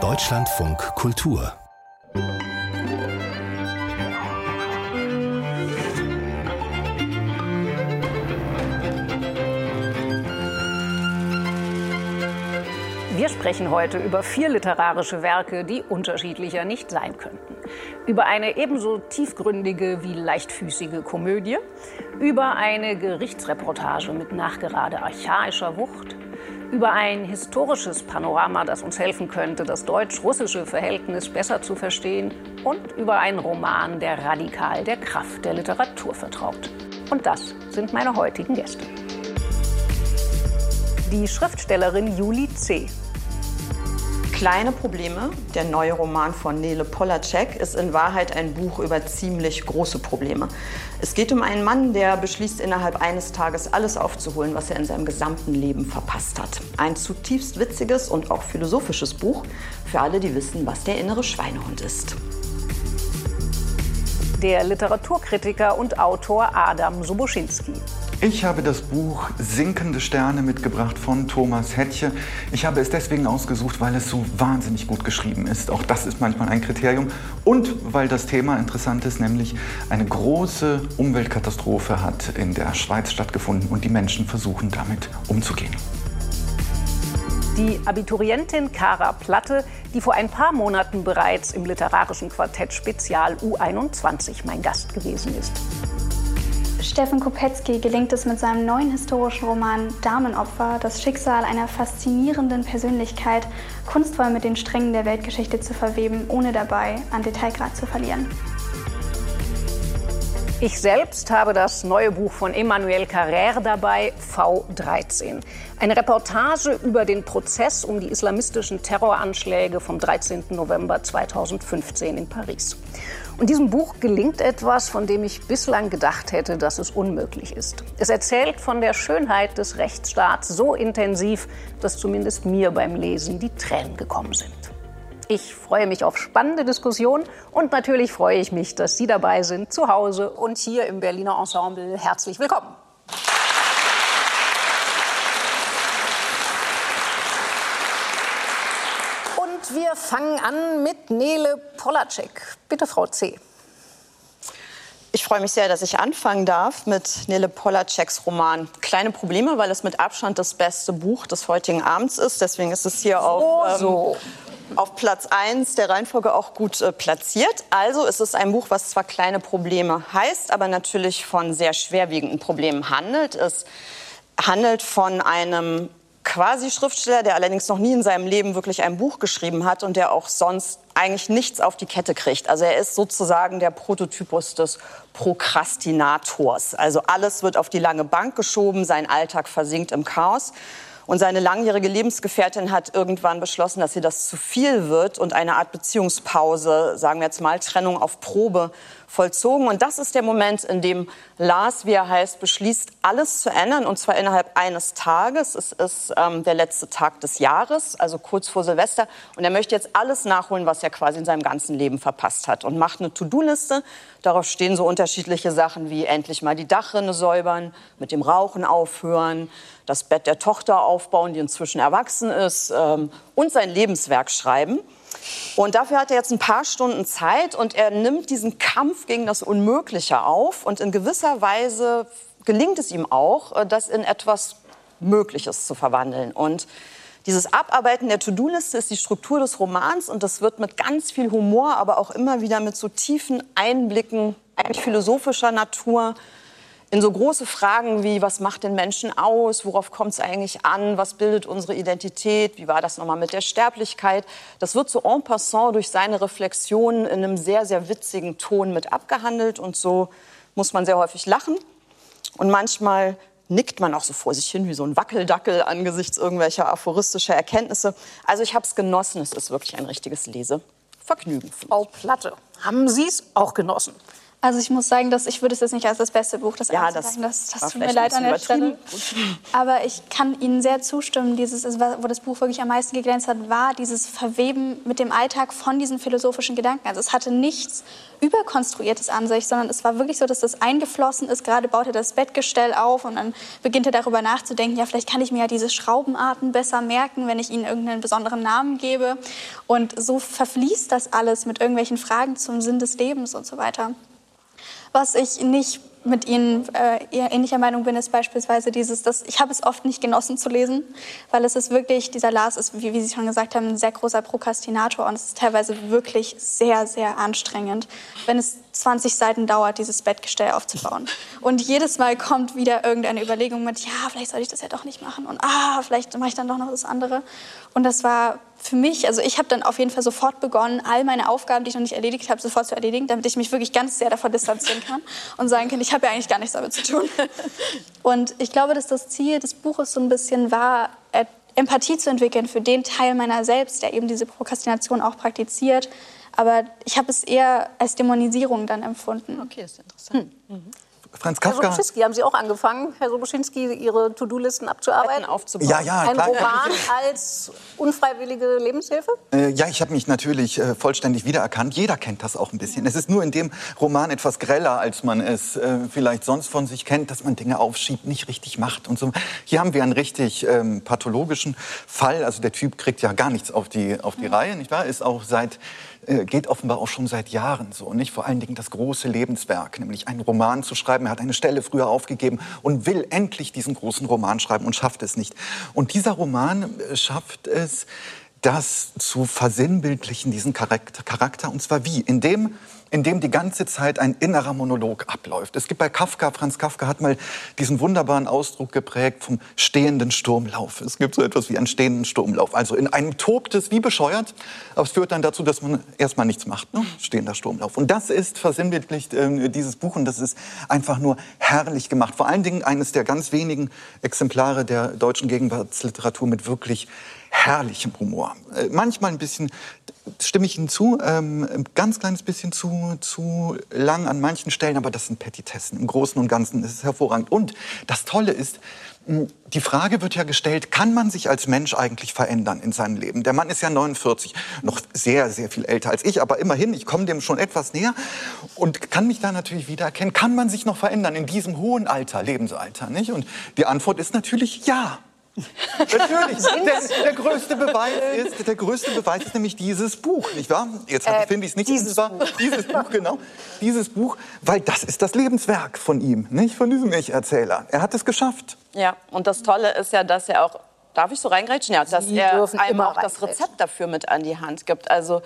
Deutschlandfunk Kultur. Wir sprechen heute über vier literarische Werke, die unterschiedlicher nicht sein könnten. Über eine ebenso tiefgründige wie leichtfüßige Komödie, über eine Gerichtsreportage mit nachgerade archaischer Wucht, über ein historisches Panorama, das uns helfen könnte, das deutsch-russische Verhältnis besser zu verstehen und über einen Roman, der radikal der Kraft der Literatur vertraut. Und das sind meine heutigen Gäste. Die Schriftstellerin Juli C. Kleine Probleme, der neue Roman von Nele Polacek, ist in Wahrheit ein Buch über ziemlich große Probleme. Es geht um einen Mann, der beschließt, innerhalb eines Tages alles aufzuholen, was er in seinem gesamten Leben verpasst hat. Ein zutiefst witziges und auch philosophisches Buch für alle, die wissen, was der innere Schweinehund ist. Der Literaturkritiker und Autor Adam Soboschinski. Ich habe das Buch Sinkende Sterne mitgebracht von Thomas Hettche. Ich habe es deswegen ausgesucht, weil es so wahnsinnig gut geschrieben ist. Auch das ist manchmal ein Kriterium. Und weil das Thema interessant ist, nämlich eine große Umweltkatastrophe hat in der Schweiz stattgefunden und die Menschen versuchen damit umzugehen. Die Abiturientin Kara Platte, die vor ein paar Monaten bereits im literarischen Quartett Spezial U21 mein Gast gewesen ist. Steffen Kopetzky gelingt es mit seinem neuen historischen Roman Damenopfer, das Schicksal einer faszinierenden Persönlichkeit kunstvoll mit den Strängen der Weltgeschichte zu verweben, ohne dabei an Detailgrad zu verlieren. Ich selbst habe das neue Buch von Emmanuel Carrère dabei, V13. Eine Reportage über den Prozess um die islamistischen Terroranschläge vom 13. November 2015 in Paris. Und diesem Buch gelingt etwas, von dem ich bislang gedacht hätte, dass es unmöglich ist. Es erzählt von der Schönheit des Rechtsstaats so intensiv, dass zumindest mir beim Lesen die Tränen gekommen sind. Ich freue mich auf spannende Diskussionen und natürlich freue ich mich, dass Sie dabei sind, zu Hause und hier im Berliner Ensemble. Herzlich willkommen. Wir fangen an mit Nele Polacek. Bitte, Frau C. Ich freue mich sehr, dass ich anfangen darf mit Nele Polaceks Roman Kleine Probleme, weil es mit Abstand das beste Buch des heutigen Abends ist. Deswegen ist es hier auf, ähm, so. auf Platz 1 der Reihenfolge auch gut äh, platziert. Also ist es ein Buch, was zwar kleine Probleme heißt, aber natürlich von sehr schwerwiegenden Problemen handelt. Es handelt von einem quasi Schriftsteller, der allerdings noch nie in seinem Leben wirklich ein Buch geschrieben hat und der auch sonst eigentlich nichts auf die Kette kriegt. Also er ist sozusagen der Prototypus des Prokrastinators. Also alles wird auf die lange Bank geschoben, sein Alltag versinkt im Chaos. Und seine langjährige Lebensgefährtin hat irgendwann beschlossen, dass ihr das zu viel wird und eine Art Beziehungspause, sagen wir jetzt mal Trennung auf Probe vollzogen. Und das ist der Moment, in dem Lars, wie er heißt, beschließt, alles zu ändern, und zwar innerhalb eines Tages. Es ist ähm, der letzte Tag des Jahres, also kurz vor Silvester. Und er möchte jetzt alles nachholen, was er quasi in seinem ganzen Leben verpasst hat. Und macht eine To-Do-Liste. Darauf stehen so unterschiedliche Sachen wie endlich mal die Dachrinne säubern, mit dem Rauchen aufhören, das Bett der Tochter aufbauen, die inzwischen erwachsen ist, ähm, und sein Lebenswerk schreiben. Und dafür hat er jetzt ein paar Stunden Zeit und er nimmt diesen Kampf gegen das Unmögliche auf. Und in gewisser Weise gelingt es ihm auch, äh, das in etwas Mögliches zu verwandeln. Und dieses Abarbeiten der To-Do-Liste ist die Struktur des Romans und das wird mit ganz viel Humor, aber auch immer wieder mit so tiefen Einblicken, eigentlich philosophischer Natur, in so große Fragen wie, was macht den Menschen aus, worauf kommt es eigentlich an, was bildet unsere Identität, wie war das nochmal mit der Sterblichkeit. Das wird so en passant durch seine Reflexionen in einem sehr, sehr witzigen Ton mit abgehandelt und so muss man sehr häufig lachen. Und manchmal nickt man auch so vor sich hin wie so ein Wackeldackel angesichts irgendwelcher aphoristischer Erkenntnisse. Also ich habe es genossen, es ist wirklich ein richtiges Lesevergnügen. Frau Platte, haben Sie es auch genossen? Also ich muss sagen, dass ich würde es jetzt nicht als das beste Buch des Ja, das, das, das tut mir leid an der Stelle. Aber ich kann Ihnen sehr zustimmen. Dieses, ist, wo das Buch wirklich am meisten geglänzt hat, war dieses Verweben mit dem Alltag von diesen philosophischen Gedanken. Also es hatte nichts überkonstruiertes an sich, sondern es war wirklich so, dass das eingeflossen ist. Gerade baut er das Bettgestell auf und dann beginnt er darüber nachzudenken, ja, vielleicht kann ich mir ja diese Schraubenarten besser merken, wenn ich ihnen irgendeinen besonderen Namen gebe. Und so verfließt das alles mit irgendwelchen Fragen zum Sinn des Lebens und so weiter. Was ich nicht mit Ihnen äh, eher ähnlicher Meinung bin, ist beispielsweise dieses, dass ich habe es oft nicht genossen zu lesen, weil es ist wirklich, dieser Lars ist, wie, wie Sie schon gesagt haben, ein sehr großer Prokrastinator und es ist teilweise wirklich sehr, sehr anstrengend, wenn es 20 Seiten dauert, dieses Bettgestell aufzubauen. Und jedes Mal kommt wieder irgendeine Überlegung mit, ja, vielleicht soll ich das ja doch nicht machen und ah, vielleicht mache ich dann doch noch das andere. Und das war für mich, also ich habe dann auf jeden Fall sofort begonnen, all meine Aufgaben, die ich noch nicht erledigt habe, sofort zu erledigen, damit ich mich wirklich ganz sehr davon distanzieren kann und sagen kann, ich habe ja eigentlich gar nichts damit zu tun. Und ich glaube, dass das Ziel des Buches so ein bisschen war, äh, Empathie zu entwickeln für den Teil meiner selbst, der eben diese Prokrastination auch praktiziert. Aber ich habe es eher als Dämonisierung dann empfunden. Okay, ist interessant. Franz Herr Kafka. Soboschinski, haben Sie auch angefangen, Herr Soboschinski, Ihre To-Do-Listen abzuarbeiten? aufzubauen. Ja, ja, Ein klar. Roman als unfreiwillige Lebenshilfe? Äh, ja, ich habe mich natürlich äh, vollständig wiedererkannt. Jeder kennt das auch ein bisschen. Es ist nur in dem Roman etwas greller, als man es äh, vielleicht sonst von sich kennt, dass man Dinge aufschiebt, nicht richtig macht und so. Hier haben wir einen richtig ähm, pathologischen Fall. Also der Typ kriegt ja gar nichts auf die, auf die Reihe, nicht wahr? Ist auch seit äh, geht offenbar auch schon seit Jahren so. Nicht vor allen Dingen das große Lebenswerk, nämlich einen Roman zu schreiben. Er hat eine Stelle früher aufgegeben und will endlich diesen großen Roman schreiben und schafft es nicht. Und dieser Roman äh, schafft es, das zu versinnbildlichen, diesen Charakter. Und zwar wie? Indem, indem die ganze Zeit ein innerer Monolog abläuft. Es gibt bei Kafka, Franz Kafka hat mal diesen wunderbaren Ausdruck geprägt vom stehenden Sturmlauf. Es gibt so etwas wie einen stehenden Sturmlauf. Also in einem tobt es wie bescheuert, aber es führt dann dazu, dass man erstmal nichts macht. Ne? Stehender Sturmlauf. Und das ist versinnbildlicht, äh, dieses Buch, und das ist einfach nur herrlich gemacht. Vor allen Dingen eines der ganz wenigen Exemplare der deutschen Gegenwartsliteratur mit wirklich herrlichem Humor. Äh, manchmal ein bisschen, stimme ich Ihnen zu, ähm, ein ganz kleines bisschen zu, zu lang an manchen Stellen, aber das sind Petitessen. Im Großen und Ganzen ist es hervorragend. Und das Tolle ist, mh, die Frage wird ja gestellt, kann man sich als Mensch eigentlich verändern in seinem Leben? Der Mann ist ja 49, noch sehr, sehr viel älter als ich, aber immerhin, ich komme dem schon etwas näher und kann mich da natürlich wiedererkennen. Kann man sich noch verändern in diesem hohen Alter, Lebensalter? Nicht? Und die Antwort ist natürlich ja. Natürlich. Der, der, größte Beweis ist, der größte Beweis ist nämlich dieses Buch, nicht wahr? Jetzt Äh, finde ich es nicht. dieses zwar dieses Buch, genau. Dieses Buch, weil das ist das Lebenswerk von ihm, nicht von diesem Ich-Erzähler. Er hat es geschafft. Ja, und das Tolle ist ja, dass er auch, darf ich so reingrätschen? Ja, dass Sie er einem immer auch das. Rezept dafür mit an die Hand gibt. Also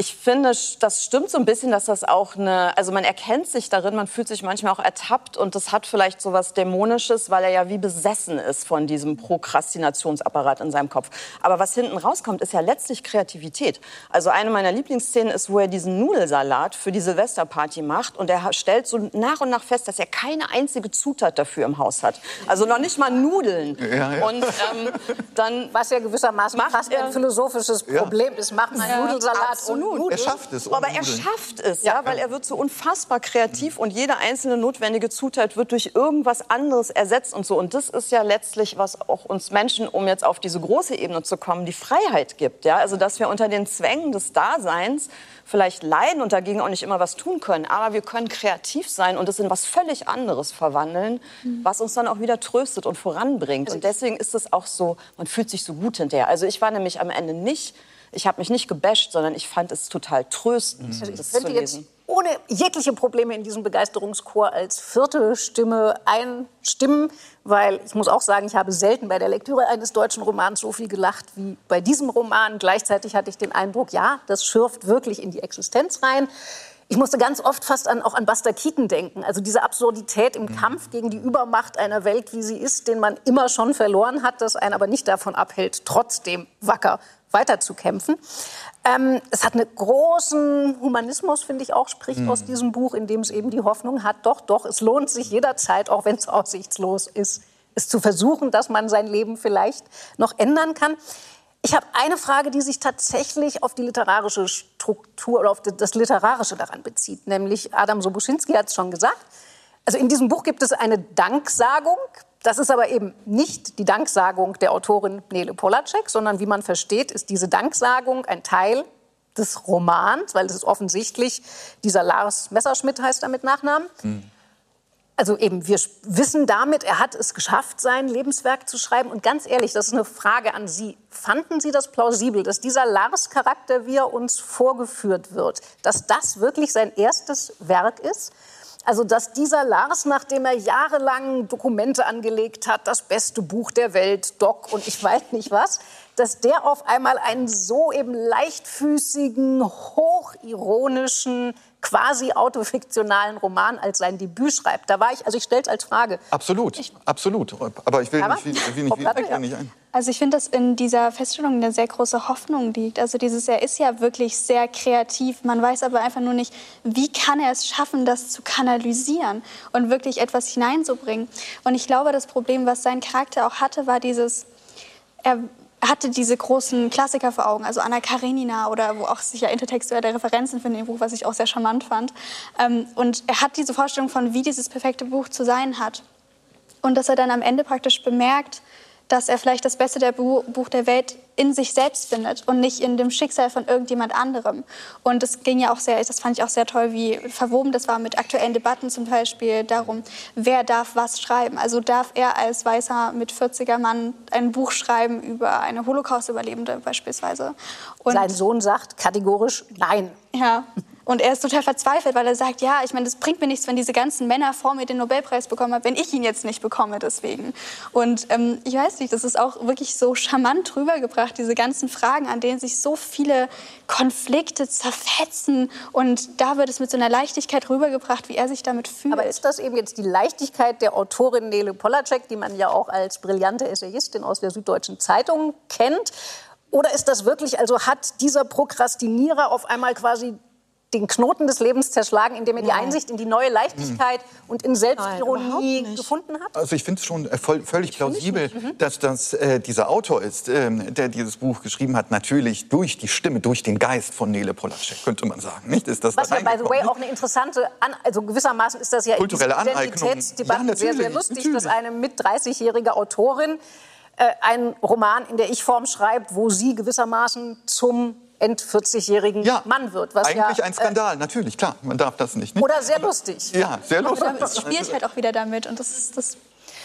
ich finde, das stimmt so ein bisschen, dass das auch eine, also man erkennt sich darin, man fühlt sich manchmal auch ertappt und das hat vielleicht so was Dämonisches, weil er ja wie besessen ist von diesem Prokrastinationsapparat in seinem Kopf. Aber was hinten rauskommt, ist ja letztlich Kreativität. Also eine meiner Lieblingsszenen ist, wo er diesen Nudelsalat für die Silvesterparty macht und er stellt so nach und nach fest, dass er keine einzige Zutat dafür im Haus hat. Also noch nicht mal Nudeln. Ja, ja. Und ähm, dann Was ja gewissermaßen Macht fast er- ein philosophisches Problem ist. Macht man Nudelsalat absolut. und Nudeln? Er schafft es. Aber er schafft es, ja, weil er wird so unfassbar kreativ und jede einzelne notwendige Zutat wird durch irgendwas anderes ersetzt und so. Und das ist ja letztlich, was auch uns Menschen, um jetzt auf diese große Ebene zu kommen, die Freiheit gibt. Ja? Also, dass wir unter den Zwängen des Daseins vielleicht leiden und dagegen auch nicht immer was tun können. Aber wir können kreativ sein und es in was völlig anderes verwandeln, was uns dann auch wieder tröstet und voranbringt. Und deswegen ist es auch so, man fühlt sich so gut hinterher. Also ich war nämlich am Ende nicht, ich habe mich nicht gebasht, sondern ich fand es total tröstend, Also das ich zu könnte jetzt lesen. ohne jegliche Probleme in diesem Begeisterungschor als vierte Stimme einstimmen, weil ich muss auch sagen, ich habe selten bei der Lektüre eines deutschen Romans so viel gelacht wie bei diesem Roman. Gleichzeitig hatte ich den Eindruck, ja, das schürft wirklich in die Existenz rein. Ich musste ganz oft fast an, auch an Buster Keaton denken. Also diese Absurdität im Kampf gegen die Übermacht einer Welt, wie sie ist, den man immer schon verloren hat, das einen aber nicht davon abhält, trotzdem wacker weiterzukämpfen. Ähm, es hat einen großen Humanismus, finde ich auch, spricht aus diesem Buch, in dem es eben die Hoffnung hat, doch, doch, es lohnt sich jederzeit, auch wenn es aussichtslos ist, es zu versuchen, dass man sein Leben vielleicht noch ändern kann. Ich habe eine Frage, die sich tatsächlich auf die literarische Struktur oder auf das Literarische daran bezieht. Nämlich, Adam Sobuschinski hat es schon gesagt, also in diesem Buch gibt es eine Danksagung. Das ist aber eben nicht die Danksagung der Autorin Nele Polacek, sondern wie man versteht, ist diese Danksagung ein Teil des Romans, weil es ist offensichtlich, dieser Lars Messerschmidt heißt er mit Nachnamen. Mhm also eben, wir wissen damit, er hat es geschafft, sein Lebenswerk zu schreiben. Und ganz ehrlich, das ist eine Frage an Sie. Fanden Sie das plausibel, dass dieser Lars-Charakter, wie er uns vorgeführt wird, dass das wirklich sein erstes Werk ist? Also, dass dieser Lars, nachdem er jahrelang Dokumente angelegt hat, das beste Buch der Welt, Doc und ich weiß nicht was, dass der auf einmal einen so eben leichtfüßigen, hochironischen, quasi autofiktionalen Roman als sein Debüt schreibt. Da war ich, also ich stelle es als Frage. Absolut, ich, absolut. Aber ich will aber, nicht, will, will nicht, Platte, ja. nicht ein. Also ich finde, dass in dieser Feststellung eine sehr große Hoffnung liegt. Also dieses, er ist ja wirklich sehr kreativ. Man weiß aber einfach nur nicht, wie kann er es schaffen, das zu kanalisieren und wirklich etwas hineinzubringen. Und ich glaube, das Problem, was sein Charakter auch hatte, war dieses, er hatte diese großen Klassiker vor Augen, also Anna Karenina oder wo auch sicher intertextuelle Referenzen finden im Buch, was ich auch sehr charmant fand. Ähm, und er hat diese Vorstellung von, wie dieses perfekte Buch zu sein hat. Und dass er dann am Ende praktisch bemerkt, dass er vielleicht das Beste der Buch der Welt in sich selbst findet und nicht in dem Schicksal von irgendjemand anderem. Und es ging ja auch sehr, das fand ich auch sehr toll, wie verwoben das war mit aktuellen Debatten zum Beispiel darum, wer darf was schreiben. Also darf er als weißer mit 40er Mann ein Buch schreiben über eine Holocaust-Überlebende beispielsweise. Und Sein Sohn sagt kategorisch Nein. Ja, und er ist total verzweifelt, weil er sagt, ja, ich meine, das bringt mir nichts, wenn diese ganzen Männer vor mir den Nobelpreis bekommen haben, wenn ich ihn jetzt nicht bekomme deswegen. Und ähm, ich weiß nicht, das ist auch wirklich so charmant rübergebracht, diese ganzen Fragen, an denen sich so viele Konflikte zerfetzen. Und da wird es mit so einer Leichtigkeit rübergebracht, wie er sich damit fühlt. Aber ist das eben jetzt die Leichtigkeit der Autorin Nele Polacek, die man ja auch als brillante Essayistin aus der Süddeutschen Zeitung kennt? Oder ist das wirklich, also hat dieser Prokrastinierer auf einmal quasi den Knoten des Lebens zerschlagen, indem er die Einsicht in die neue Leichtigkeit mhm. und in Selbstironie Nein, gefunden hat? Also ich finde es schon äh, voll, völlig plausibel, mhm. dass das äh, dieser Autor ist, äh, der dieses Buch geschrieben hat, natürlich durch die Stimme, durch den Geist von Nele Polacek, könnte man sagen. Nicht? Ist das Was ja, by the way, auch eine interessante, An also gewissermaßen ist das ja kulturelle Identitätsdebatte ja, sehr, sehr lustig, natürlich. dass eine mit 30-jährige Autorin äh, einen Roman in der Ich-Form schreibt, wo sie gewissermaßen zum End-40-jährigen ja, Mann wird. Was eigentlich ja, ein Skandal, äh, natürlich, klar. Man darf das nicht. nicht? Oder sehr lustig. Ja, sehr lustig. Aber es spielt halt auch wieder damit und das ist das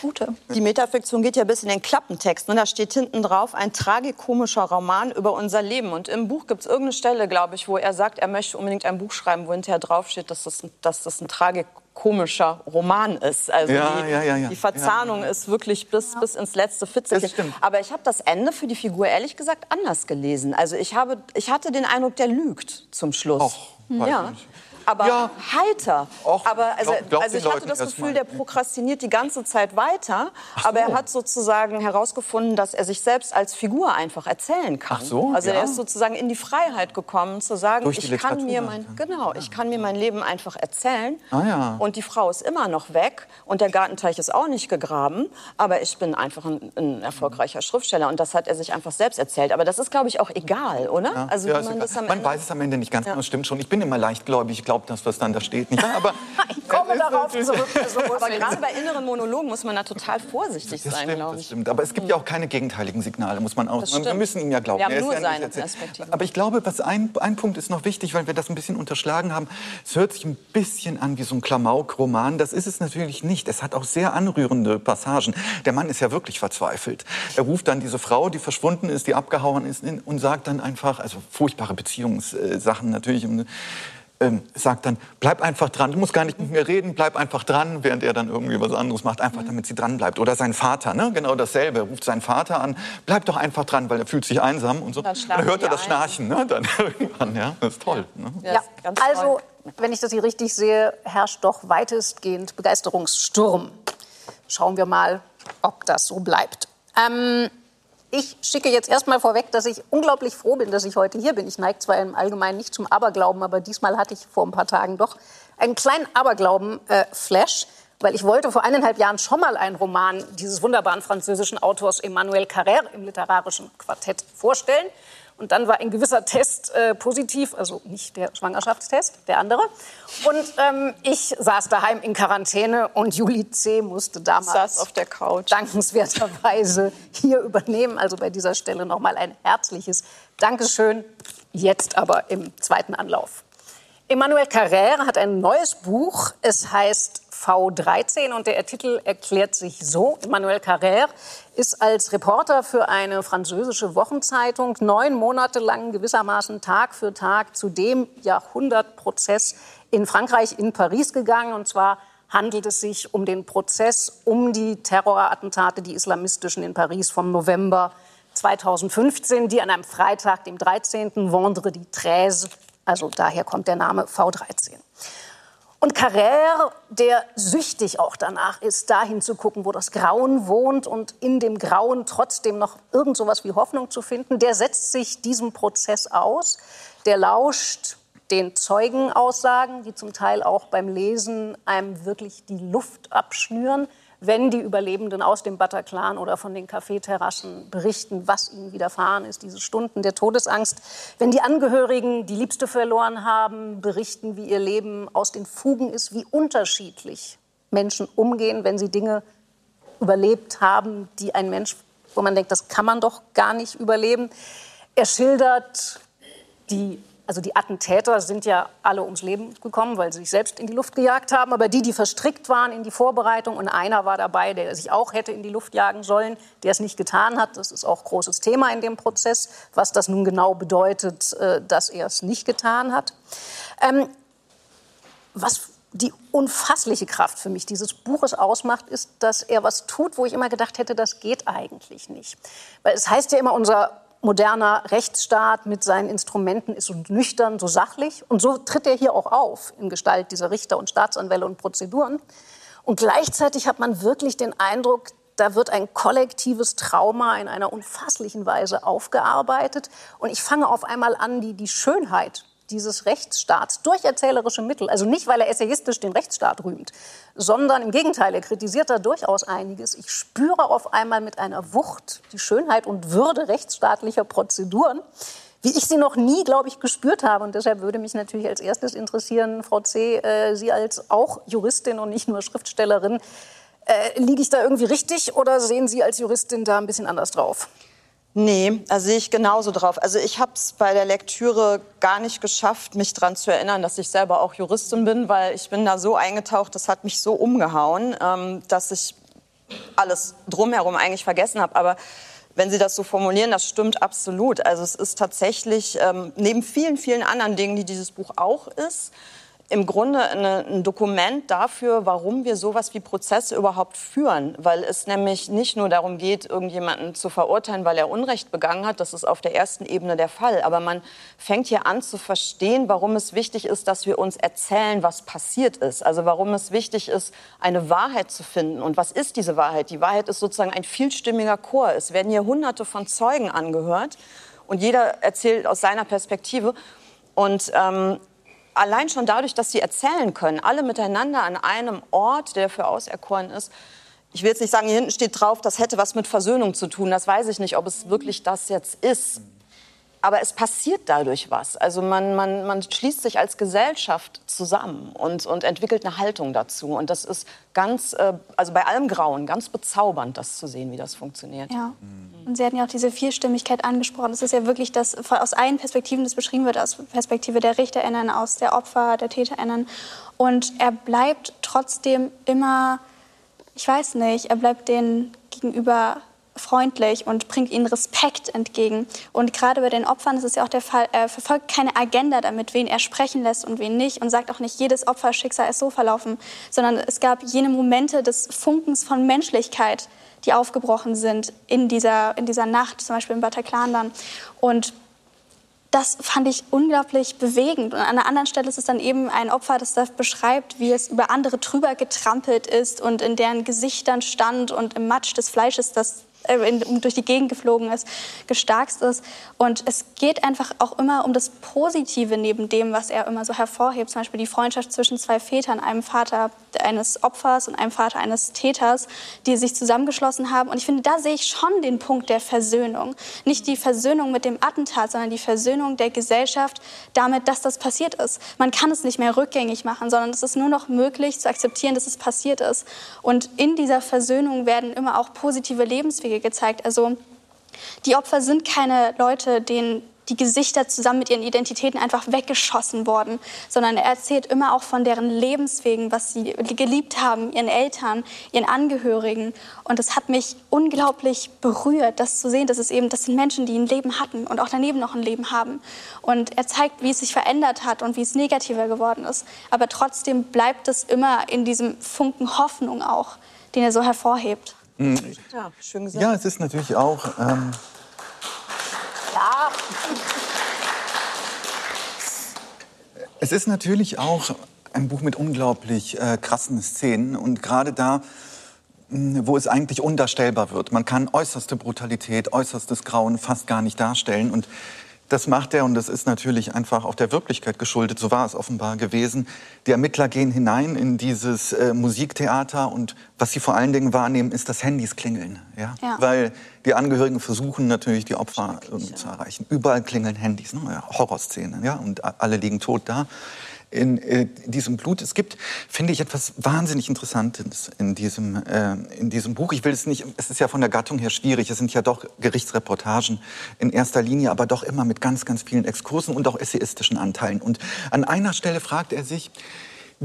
Gute. Die Metafiktion geht ja bis in den Klappentext. Und ne? da steht hinten drauf ein tragikomischer Roman über unser Leben. Und im Buch gibt es irgendeine Stelle, glaube ich, wo er sagt, er möchte unbedingt ein Buch schreiben, wo hinterher draufsteht, dass das, dass das ein Tragik komischer Roman ist. Also ja, die, ja, ja, die Verzahnung ist wirklich bis, bis ins letzte Fitzelchen. Aber ich habe das Ende für die Figur ehrlich gesagt anders gelesen. Also ich, habe, ich hatte den Eindruck, der lügt zum Schluss. Och, ja. Nicht aber ja. heiter. Och, aber also, glaub, glaub also ich hatte das Gefühl, der prokrastiniert die ganze Zeit weiter. So. Aber er hat sozusagen herausgefunden, dass er sich selbst als Figur einfach erzählen kann. Ach so, also ja. er ist sozusagen in die Freiheit gekommen, zu sagen, ich kann mir mein genau, ja. ich kann mir mein Leben einfach erzählen. Ah, ja. Und die Frau ist immer noch weg und der Gartenteich ist auch nicht gegraben. Aber ich bin einfach ein, ein erfolgreicher Schriftsteller und das hat er sich einfach selbst erzählt. Aber das ist, glaube ich, auch egal, oder? Also man, man weiß es am Ende nicht ganz genau. Stimmt schon. Ich bin immer leichtgläubig. Ich glaube das, was dann da steht. Nicht? Aber ich komme darauf zurück. aber gerade bei inneren Monologen muss man da total vorsichtig das sein, glaube ich. Das stimmt. Aber es gibt ja auch keine gegenteiligen Signale, muss man auch. Wir müssen ihm ja glauben. Wir haben nur ja seine Perspektive. Aber ich glaube, was ein, ein Punkt ist noch wichtig, weil wir das ein bisschen unterschlagen haben. Es hört sich ein bisschen an wie so ein Klamauk-Roman. Das ist es natürlich nicht. Es hat auch sehr anrührende Passagen. Der Mann ist ja wirklich verzweifelt. Er ruft dann diese Frau, die verschwunden ist, die abgehauen ist, und sagt dann einfach, also furchtbare Beziehungssachen natürlich ähm, sagt dann, bleib einfach dran, du musst gar nicht mit mir reden, bleib einfach dran, während er dann irgendwie was anderes macht, einfach damit sie dran bleibt. Oder sein Vater, ne? genau dasselbe, er ruft seinen Vater an, bleib doch einfach dran, weil er fühlt sich einsam und so. Dann, dann hört er das Schnarchen, ne? dann irgendwann, ja, das ist toll. Ne? Ja, also, wenn ich das hier richtig sehe, herrscht doch weitestgehend Begeisterungssturm. Schauen wir mal, ob das so bleibt. Ähm, ich schicke jetzt erstmal vorweg, dass ich unglaublich froh bin, dass ich heute hier bin. Ich neige zwar im Allgemeinen nicht zum Aberglauben, aber diesmal hatte ich vor ein paar Tagen doch einen kleinen Aberglauben-Flash. weil ich wollte vor eineinhalb Jahren schon mal einen Roman dieses wunderbaren französischen Autors Emmanuel Carrère im literarischen Quartett vorstellen. Und dann war ein gewisser Test äh, positiv, also nicht der Schwangerschaftstest, der andere. Und ähm, ich saß daheim in Quarantäne und Juli C. musste damals saß auf der Couch. dankenswerterweise hier übernehmen. Also bei dieser Stelle nochmal ein herzliches Dankeschön, jetzt aber im zweiten Anlauf. Emmanuel Carrère hat ein neues Buch. Es heißt V13 und der Titel erklärt sich so. Emmanuel Carrère ist als Reporter für eine französische Wochenzeitung neun Monate lang gewissermaßen Tag für Tag zu dem Jahrhundertprozess in Frankreich, in Paris gegangen. Und zwar handelt es sich um den Prozess um die Terrorattentate, die islamistischen in Paris vom November 2015, die an einem Freitag, dem 13. Vendredi 13, also daher kommt der Name V13. Und Carrère, der süchtig auch danach ist, dahin zu gucken, wo das Grauen wohnt und in dem Grauen trotzdem noch irgend so was wie Hoffnung zu finden, der setzt sich diesem Prozess aus, der lauscht den Zeugenaussagen, die zum Teil auch beim Lesen einem wirklich die Luft abschnüren, wenn die Überlebenden aus dem Bataclan oder von den Kaffeeterrassen berichten, was ihnen widerfahren ist, diese Stunden der Todesangst. Wenn die Angehörigen die Liebste verloren haben, berichten, wie ihr Leben aus den Fugen ist, wie unterschiedlich Menschen umgehen, wenn sie Dinge überlebt haben, die ein Mensch, wo man denkt, das kann man doch gar nicht überleben. Er schildert die also die Attentäter sind ja alle ums Leben gekommen, weil sie sich selbst in die Luft gejagt haben. Aber die, die verstrickt waren in die Vorbereitung, und einer war dabei, der sich auch hätte in die Luft jagen sollen, der es nicht getan hat. Das ist auch großes Thema in dem Prozess, was das nun genau bedeutet, äh, dass er es nicht getan hat. Ähm, was die unfassliche Kraft für mich dieses Buches ausmacht, ist, dass er was tut, wo ich immer gedacht hätte, das geht eigentlich nicht. Weil es heißt ja immer, unser moderner Rechtsstaat mit seinen Instrumenten ist so nüchtern, so sachlich. Und so tritt er hier auch auf in Gestalt dieser Richter und Staatsanwälte und Prozeduren. Und gleichzeitig hat man wirklich den Eindruck, da wird ein kollektives Trauma in einer unfasslichen Weise aufgearbeitet. Und ich fange auf einmal an, die, die Schönheit dieses Rechtsstaats durch erzählerische Mittel, also nicht, weil er essayistisch den Rechtsstaat rühmt, sondern im Gegenteil, er kritisiert da durchaus einiges. Ich spüre auf einmal mit einer Wucht die Schönheit und Würde rechtsstaatlicher Prozeduren, wie ich sie noch nie, glaube ich, gespürt habe. Und deshalb würde mich natürlich als erstes interessieren, Frau C., äh, Sie als auch Juristin und nicht nur Schriftstellerin, äh, liege ich da irgendwie richtig oder sehen Sie als Juristin da ein bisschen anders drauf? Nee, da sehe ich genauso drauf. Also ich habe es bei der Lektüre gar nicht geschafft, mich daran zu erinnern, dass ich selber auch Juristin bin, weil ich bin da so eingetaucht, das hat mich so umgehauen, ähm, dass ich alles drumherum eigentlich vergessen habe. Aber wenn Sie das so formulieren, das stimmt absolut. Also es ist tatsächlich, ähm, neben vielen, vielen anderen Dingen, die dieses Buch auch ist, im Grunde ein Dokument dafür, warum wir sowas wie Prozesse überhaupt führen. Weil es nämlich nicht nur darum geht, irgendjemanden zu verurteilen, weil er Unrecht begangen hat. Das ist auf der ersten Ebene der Fall. Aber man fängt hier an zu verstehen, warum es wichtig ist, dass wir uns erzählen, was passiert ist. Also warum es wichtig ist, eine Wahrheit zu finden. Und was ist diese Wahrheit? Die Wahrheit ist sozusagen ein vielstimmiger Chor. Es werden hier hunderte von Zeugen angehört. Und jeder erzählt aus seiner Perspektive. Und ähm, allein schon dadurch, dass sie erzählen können, alle miteinander an einem Ort, der dafür auserkoren ist. Ich will jetzt nicht sagen, hier hinten steht drauf, das hätte was mit Versöhnung zu tun. Das weiß ich nicht, ob es wirklich das jetzt ist aber es passiert dadurch was. Also man, man, man schließt sich als Gesellschaft zusammen und, und entwickelt eine Haltung dazu. Und das ist ganz, äh, also bei allem Grauen, ganz bezaubernd, das zu sehen, wie das funktioniert. Ja. Und Sie hatten ja auch diese Vielstimmigkeit angesprochen. Es ist ja wirklich, dass aus allen Perspektiven das beschrieben wird, aus Perspektive der RichterInnen, aus der Opfer, der TäterInnen. Und er bleibt trotzdem immer, ich weiß nicht, er bleibt denen gegenüber freundlich und bringt ihnen Respekt entgegen. Und gerade bei den Opfern ist es ja auch der Fall, er verfolgt keine Agenda damit, wen er sprechen lässt und wen nicht und sagt auch nicht, jedes Opferschicksal ist so verlaufen, sondern es gab jene Momente des Funkens von Menschlichkeit, die aufgebrochen sind in dieser, in dieser Nacht, zum Beispiel im Bataclan dann. Und das fand ich unglaublich bewegend. Und an einer anderen Stelle ist es dann eben ein Opfer, das das beschreibt, wie es über andere drüber getrampelt ist und in deren Gesichtern stand und im Matsch des Fleisches, das äh, in, durch die Gegend geflogen ist, gestarkst ist. Und es geht einfach auch immer um das Positive neben dem, was er immer so hervorhebt. Zum Beispiel die Freundschaft zwischen zwei Vätern, einem Vater eines Opfers und einem Vater eines Täters, die sich zusammengeschlossen haben. Und ich finde, da sehe ich schon den Punkt der Versöhnung. Nicht die Versöhnung mit dem Attentat, sondern die Versöhnung der Gesellschaft damit, dass das passiert ist. Man kann es nicht mehr rückgängig machen, sondern es ist nur noch möglich zu akzeptieren, dass es passiert ist. Und in dieser Versöhnung werden immer auch positive Lebenswege gezeigt. Also die Opfer sind keine Leute, denen die Gesichter zusammen mit ihren Identitäten einfach weggeschossen worden, sondern er erzählt immer auch von deren Lebenswegen, was sie geliebt haben, ihren Eltern, ihren Angehörigen. Und das hat mich unglaublich berührt, das zu sehen, dass es eben, das sind Menschen, die ein Leben hatten und auch daneben noch ein Leben haben. Und er zeigt, wie es sich verändert hat und wie es negativer geworden ist. Aber trotzdem bleibt es immer in diesem Funken Hoffnung auch, den er so hervorhebt. Ja, schön gesagt. Ja, es ist natürlich auch. Ähm ja. Es ist natürlich auch ein Buch mit unglaublich äh, krassen Szenen und gerade da, wo es eigentlich undarstellbar wird. Man kann äußerste Brutalität, äußerstes Grauen fast gar nicht darstellen und das macht er und das ist natürlich einfach auch der Wirklichkeit geschuldet. So war es offenbar gewesen. Die Ermittler gehen hinein in dieses äh, Musiktheater und was sie vor allen Dingen wahrnehmen, ist, dass Handys klingeln. Ja? ja. Weil die Angehörigen versuchen natürlich, die Opfer irgendwie zu erreichen. Überall klingeln Handys, ne? Horrorszenen, ja, und alle liegen tot da in äh, diesem Blut. Es gibt, finde ich, etwas wahnsinnig Interessantes in diesem, äh, in diesem Buch. Ich will es nicht, es ist ja von der Gattung her schwierig. Es sind ja doch Gerichtsreportagen in erster Linie, aber doch immer mit ganz, ganz vielen Exkursen und auch essayistischen Anteilen. Und an einer Stelle fragt er sich,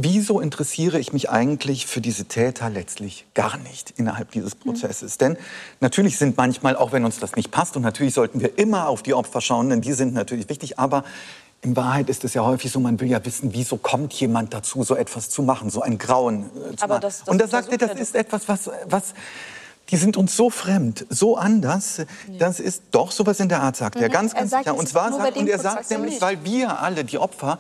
Wieso interessiere ich mich eigentlich für diese Täter letztlich gar nicht innerhalb dieses mhm. Prozesses? Mhm. Denn natürlich sind manchmal, auch wenn uns das nicht passt, und natürlich sollten wir immer auf die Opfer schauen, denn die sind natürlich wichtig, aber in Wahrheit ist es ja häufig so, man will ja wissen, wieso kommt jemand dazu, so etwas zu machen, so ein Grauen äh, zu machen. Das, das und da sagt er, das ist etwas, was, was die sind uns so fremd, so anders. Ja. Das ist doch sowas in der Art, sagt mhm. er ganz, ganz sicher. Und zwar sagt, und er sagt nämlich, weil wir alle, die Opfer,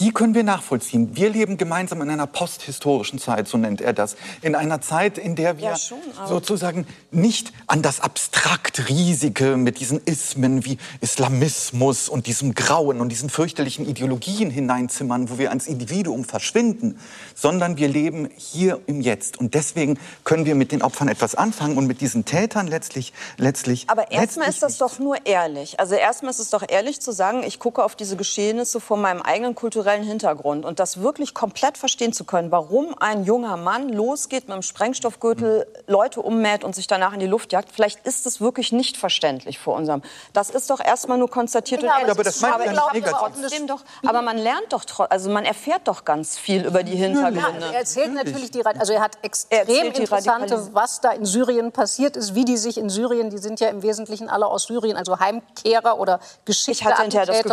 die können wir nachvollziehen. Wir leben gemeinsam in einer posthistorischen Zeit, so nennt er das. In einer Zeit, in der wir ja, schon, sozusagen nicht an das abstrakt Riesige mit diesen Ismen wie Islamismus und diesem Grauen und diesen fürchterlichen Ideologien hineinzimmern, wo wir als Individuum verschwinden, sondern wir leben hier im Jetzt. Und deswegen können wir mit den Opfern etwas anfangen und mit diesen Tätern letztlich, letztlich. Aber erstmal ist das doch nur ehrlich. Also erstmal ist es doch ehrlich zu sagen, ich gucke auf diese Geschehnisse vor meinem eigenen kulturellen kulturellen Hintergrund und das wirklich komplett verstehen zu können, warum ein junger Mann losgeht mit einem Sprengstoffgürtel, Leute ummäht und sich danach in die Luft jagt, vielleicht ist es wirklich nicht verständlich vor unserem. Das ist doch erstmal nur konstatiert genau, und aber das meint aber, ja nicht trotzdem doch, aber man lernt doch, also man erfährt doch ganz viel über die Hintergründe. Ja, er erzählt natürlich die, also er hat extrem er interessante, was da in Syrien passiert ist, wie die sich in Syrien, die sind ja im Wesentlichen alle aus Syrien, also Heimkehrer oder Geschichte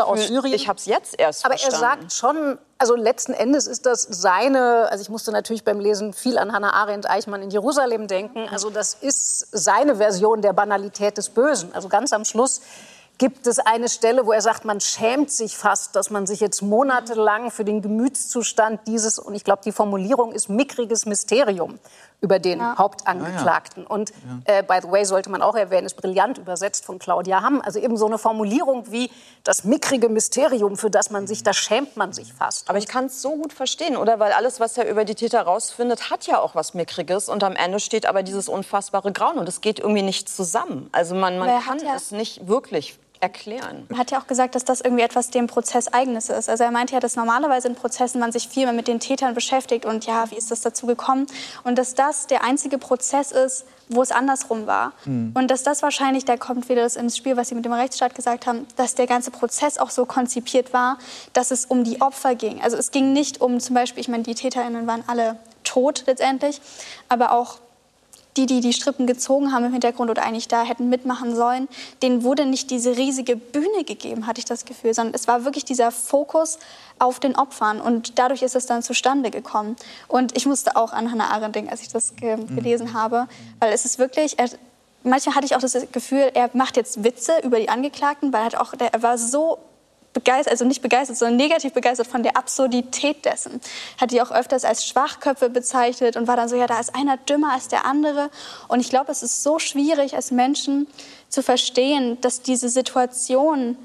aus Syrien. Ich habe es jetzt erst Aber verstanden. er sagt schon, also letzten Endes ist das seine, also ich musste natürlich beim Lesen viel an Hannah Arendt, Eichmann in Jerusalem denken. Also das ist seine Version der Banalität des Bösen. Also ganz am Schluss gibt es eine Stelle, wo er sagt, man schämt sich fast, dass man sich jetzt monatelang für den Gemütszustand dieses, und ich glaube, die Formulierung ist mickriges Mysterium über den ja. Hauptangeklagten. Ja, ja. Und äh, by the way, sollte man auch erwähnen, ist brillant übersetzt von Claudia Hamm. Also eben so eine Formulierung wie das mickrige Mysterium, für das man sich, da schämt man sich fast. Aber ich kann es so gut verstehen, oder? Weil alles, was er über die Täter rausfindet, hat ja auch was Mickriges. Und am Ende steht aber dieses unfassbare Grauen. Und es geht irgendwie nicht zusammen. Also man, man kann es nicht wirklich erklären. Er hat ja auch gesagt, dass das irgendwie etwas dem Prozess eigenes ist. Also er meinte ja, dass normalerweise in Prozessen man sich viel mehr mit den Tätern beschäftigt und ja, wie ist das dazu gekommen? Und dass das der einzige Prozess ist, wo es andersrum war. Mhm. Und dass das wahrscheinlich, da kommt wieder das ins Spiel, was Sie mit dem Rechtsstaat gesagt haben, dass der ganze Prozess auch so konzipiert war, dass es um die Opfer ging. Also es ging nicht um zum Beispiel, ich meine, die TäterInnen waren alle tot letztendlich, aber auch die, die die Strippen gezogen haben im Hintergrund oder eigentlich da hätten mitmachen sollen, denen wurde nicht diese riesige Bühne gegeben, hatte ich das Gefühl, sondern es war wirklich dieser Fokus auf den Opfern und dadurch ist es dann zustande gekommen. Und ich musste auch an Hannah Arendt denken, als ich das ge mhm. gelesen habe, weil es ist wirklich, er, manchmal hatte ich auch das Gefühl, er macht jetzt Witze über die Angeklagten, weil er, auch, er war so begeistert, also nicht begeistert, sondern negativ begeistert von der Absurdität dessen. Hat die auch öfters als Schwachköpfe bezeichnet und war dann so, ja, da ist einer dümmer als der andere. Und ich glaube, es ist so schwierig als Menschen zu verstehen, dass diese Situation